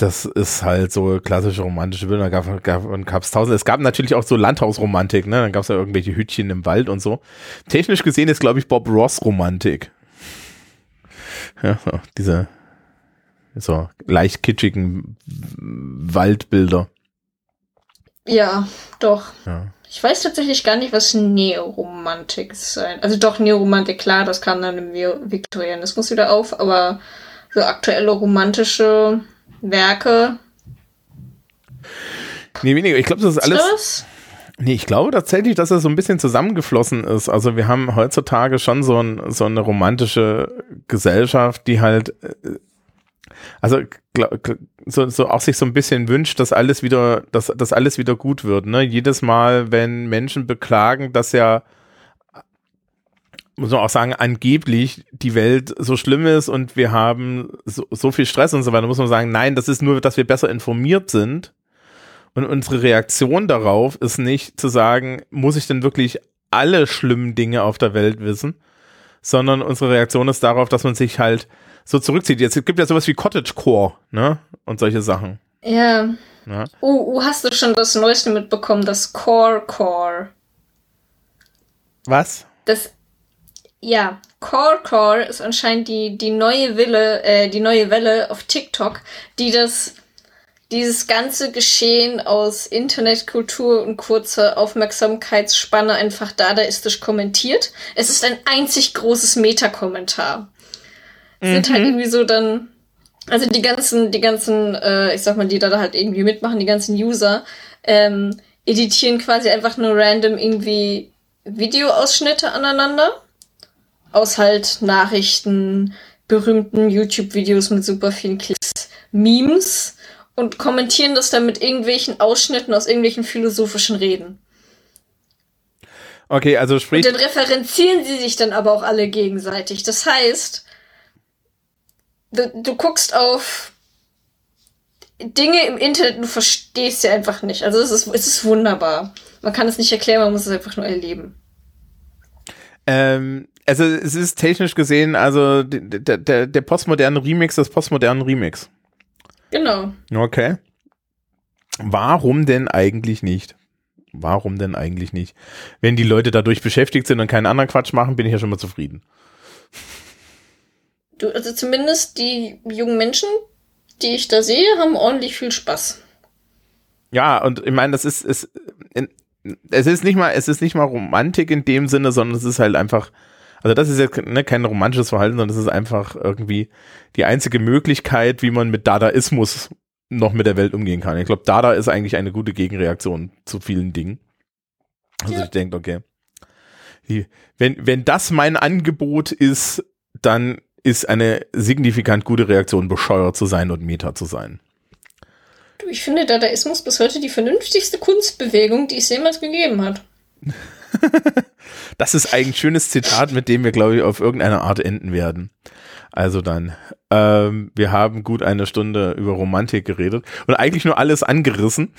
das ist halt so klassische romantische Bilder. Da gab, gab's tausend. Es gab natürlich auch so Landhausromantik, ne? Dann gab es ja irgendwelche Hütchen im Wald und so. Technisch gesehen ist, glaube ich, Bob Ross Romantik. Ja, so, diese so leicht kitschigen Waldbilder. Ja, doch. Ja. Ich weiß tatsächlich gar nicht, was Neoromantik sein. Also doch Neoromantik, klar, das kam dann im Viktorianismus wieder auf, aber so aktuelle romantische Werke. Nee, weniger. Ich glaube, das ist alles. Das? Nee, ich glaube tatsächlich, dass das so ein bisschen zusammengeflossen ist. Also wir haben heutzutage schon so, ein, so eine romantische Gesellschaft, die halt, äh, also so, so auch sich so ein bisschen wünscht, dass alles wieder, dass, dass alles wieder gut wird. Ne? Jedes Mal, wenn Menschen beklagen, dass ja muss man auch sagen, angeblich die Welt so schlimm ist und wir haben so, so viel Stress und so weiter, muss man sagen, nein, das ist nur, dass wir besser informiert sind. Und unsere Reaktion darauf ist nicht zu sagen, muss ich denn wirklich alle schlimmen Dinge auf der Welt wissen, sondern unsere Reaktion ist darauf, dass man sich halt so zurückzieht. Jetzt gibt ja sowas wie Cottagecore, ne? Und solche Sachen. Ja. ja. Oh, oh, hast du schon das Neueste mitbekommen, das Core Core? Was? Das ja, Core Core ist anscheinend die, die neue Welle, äh, die neue Welle auf TikTok, die das, dieses ganze Geschehen aus Internetkultur und kurzer Aufmerksamkeitsspanne einfach dadaistisch kommentiert. Es ist ein einzig großes Metakommentar. Mhm. Sind halt mhm. irgendwie so dann, also die ganzen, die ganzen, äh, ich sag mal, die da halt irgendwie mitmachen, die ganzen User, ähm, editieren quasi einfach nur random irgendwie Videoausschnitte aneinander. Aus halt Nachrichten, berühmten YouTube-Videos mit super vielen Klicks, Memes und kommentieren das dann mit irgendwelchen Ausschnitten aus irgendwelchen philosophischen Reden. Okay, also sprich. Und dann referenzieren sie sich dann aber auch alle gegenseitig. Das heißt, du, du guckst auf Dinge im Internet und du verstehst sie einfach nicht. Also es ist, es ist wunderbar. Man kann es nicht erklären, man muss es einfach nur erleben. Ähm, also es ist technisch gesehen, also der, der, der postmoderne Remix des postmodernen Remix. Genau. Okay. Warum denn eigentlich nicht? Warum denn eigentlich nicht? Wenn die Leute dadurch beschäftigt sind und keinen anderen Quatsch machen, bin ich ja schon mal zufrieden. Du, also zumindest die jungen Menschen, die ich da sehe, haben ordentlich viel Spaß. Ja, und ich meine, das ist, ist es ist nicht mal, es ist nicht mal Romantik in dem Sinne, sondern es ist halt einfach, also das ist jetzt ne, kein romantisches Verhalten, sondern es ist einfach irgendwie die einzige Möglichkeit, wie man mit Dadaismus noch mit der Welt umgehen kann. Ich glaube, Dada ist eigentlich eine gute Gegenreaktion zu vielen Dingen. Also ja. ich denke, okay. wenn, wenn das mein Angebot ist, dann ist eine signifikant gute Reaktion, bescheuert zu sein und Meta zu sein. Ich finde Dadaismus bis heute die vernünftigste Kunstbewegung, die es jemals gegeben hat. das ist ein schönes Zitat, mit dem wir, glaube ich, auf irgendeine Art enden werden. Also dann, ähm, wir haben gut eine Stunde über Romantik geredet und eigentlich nur alles angerissen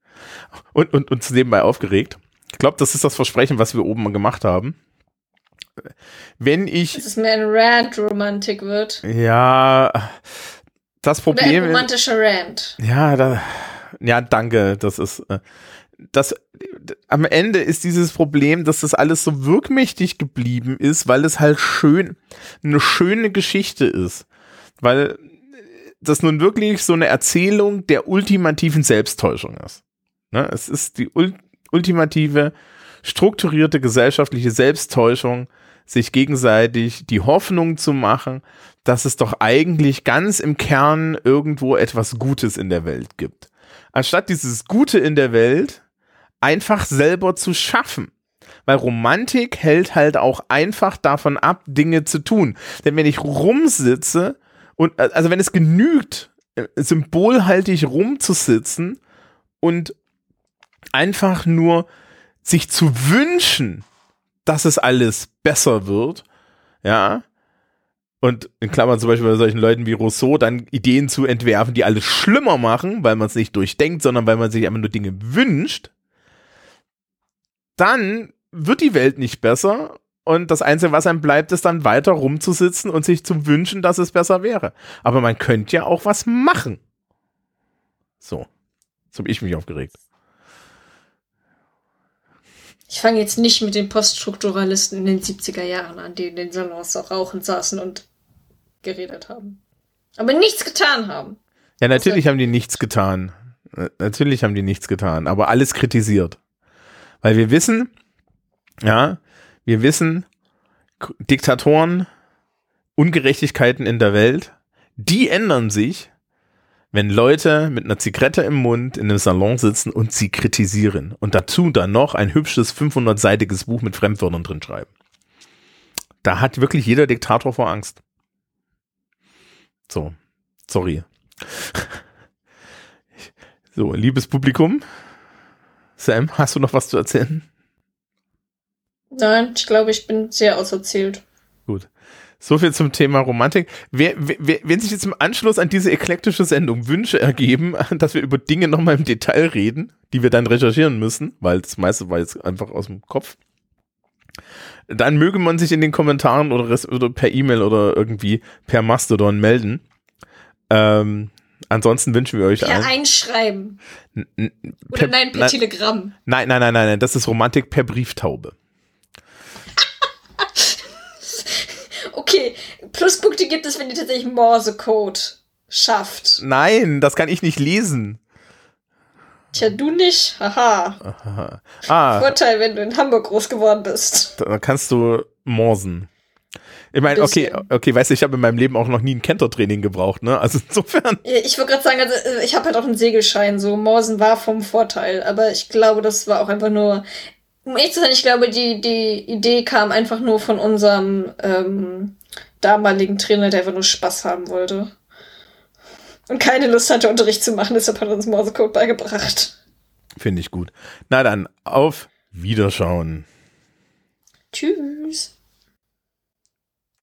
und, und uns nebenbei aufgeregt. Ich glaube, das ist das Versprechen, was wir oben gemacht haben. Wenn ich. Dass es mehr ein Rant-Romantik wird. Ja, das Problem. Oder ein romantischer Rant. Ja, da, ja, danke. Das ist. Äh, das am Ende ist dieses Problem, dass das alles so wirkmächtig geblieben ist, weil es halt schön eine schöne Geschichte ist, weil das nun wirklich so eine Erzählung der ultimativen Selbsttäuschung ist. Ne? Es ist die ul ultimative strukturierte gesellschaftliche Selbsttäuschung, sich gegenseitig die Hoffnung zu machen, dass es doch eigentlich ganz im Kern irgendwo etwas Gutes in der Welt gibt. Anstatt dieses Gute in der Welt einfach selber zu schaffen. Weil Romantik hält halt auch einfach davon ab, Dinge zu tun. Denn wenn ich rumsitze und, also wenn es genügt, symbolhaltig rumzusitzen und einfach nur sich zu wünschen, dass es alles besser wird, ja, und in Klammern zum Beispiel bei solchen Leuten wie Rousseau dann Ideen zu entwerfen, die alles schlimmer machen, weil man es nicht durchdenkt, sondern weil man sich einfach nur Dinge wünscht, dann wird die Welt nicht besser und das Einzige, was einem bleibt, ist dann weiter rumzusitzen und sich zu wünschen, dass es besser wäre. Aber man könnte ja auch was machen. So. So habe ich mich aufgeregt. Ich fange jetzt nicht mit den Poststrukturalisten in den 70er Jahren an, die in den Salons auch rauchend saßen und geredet haben. Aber nichts getan haben. Ja, natürlich haben die nichts getan. Natürlich haben die nichts getan, aber alles kritisiert. Weil wir wissen, ja, wir wissen, Diktatoren, Ungerechtigkeiten in der Welt, die ändern sich, wenn Leute mit einer Zigarette im Mund in einem Salon sitzen und sie kritisieren und dazu dann noch ein hübsches 500-seitiges Buch mit Fremdwörtern drin schreiben. Da hat wirklich jeder Diktator vor Angst. So, sorry. So, liebes Publikum, Sam, hast du noch was zu erzählen? Nein, ich glaube, ich bin sehr auserzählt. Gut. So viel zum Thema Romantik. Wer, wer, wenn sich jetzt im Anschluss an diese eklektische Sendung Wünsche ergeben, dass wir über Dinge nochmal im Detail reden, die wir dann recherchieren müssen, weil das meiste war jetzt einfach aus dem Kopf, dann möge man sich in den Kommentaren oder, oder per E-Mail oder irgendwie per Mastodon melden. Ähm, ansonsten wünschen wir euch per allen. einschreiben. Oder nein, per Telegramm. Nein, nein, nein, nein, nein, das ist Romantik per Brieftaube. okay, Pluspunkte gibt es, wenn ihr tatsächlich Morsecode schafft. Nein, das kann ich nicht lesen. Tja, du nicht? Haha. Aha. Ah. Vorteil, wenn du in Hamburg groß geworden bist. Da kannst du morsen. Ich meine, okay, okay, weißt du, ich habe in meinem Leben auch noch nie ein Kentertraining gebraucht, ne? Also insofern. Ich wollte gerade sagen, also äh, ich habe halt auch einen Segelschein, so Morsen war vom Vorteil, aber ich glaube, das war auch einfach nur. Um ehrlich zu sein, ich glaube, die, die Idee kam einfach nur von unserem ähm, damaligen Trainer, der einfach nur Spaß haben wollte. Und keine Lust hatte, Unterricht zu machen, deshalb hat er uns Morsecode beigebracht. Finde ich gut. Na dann, auf Wiederschauen. Tschüss.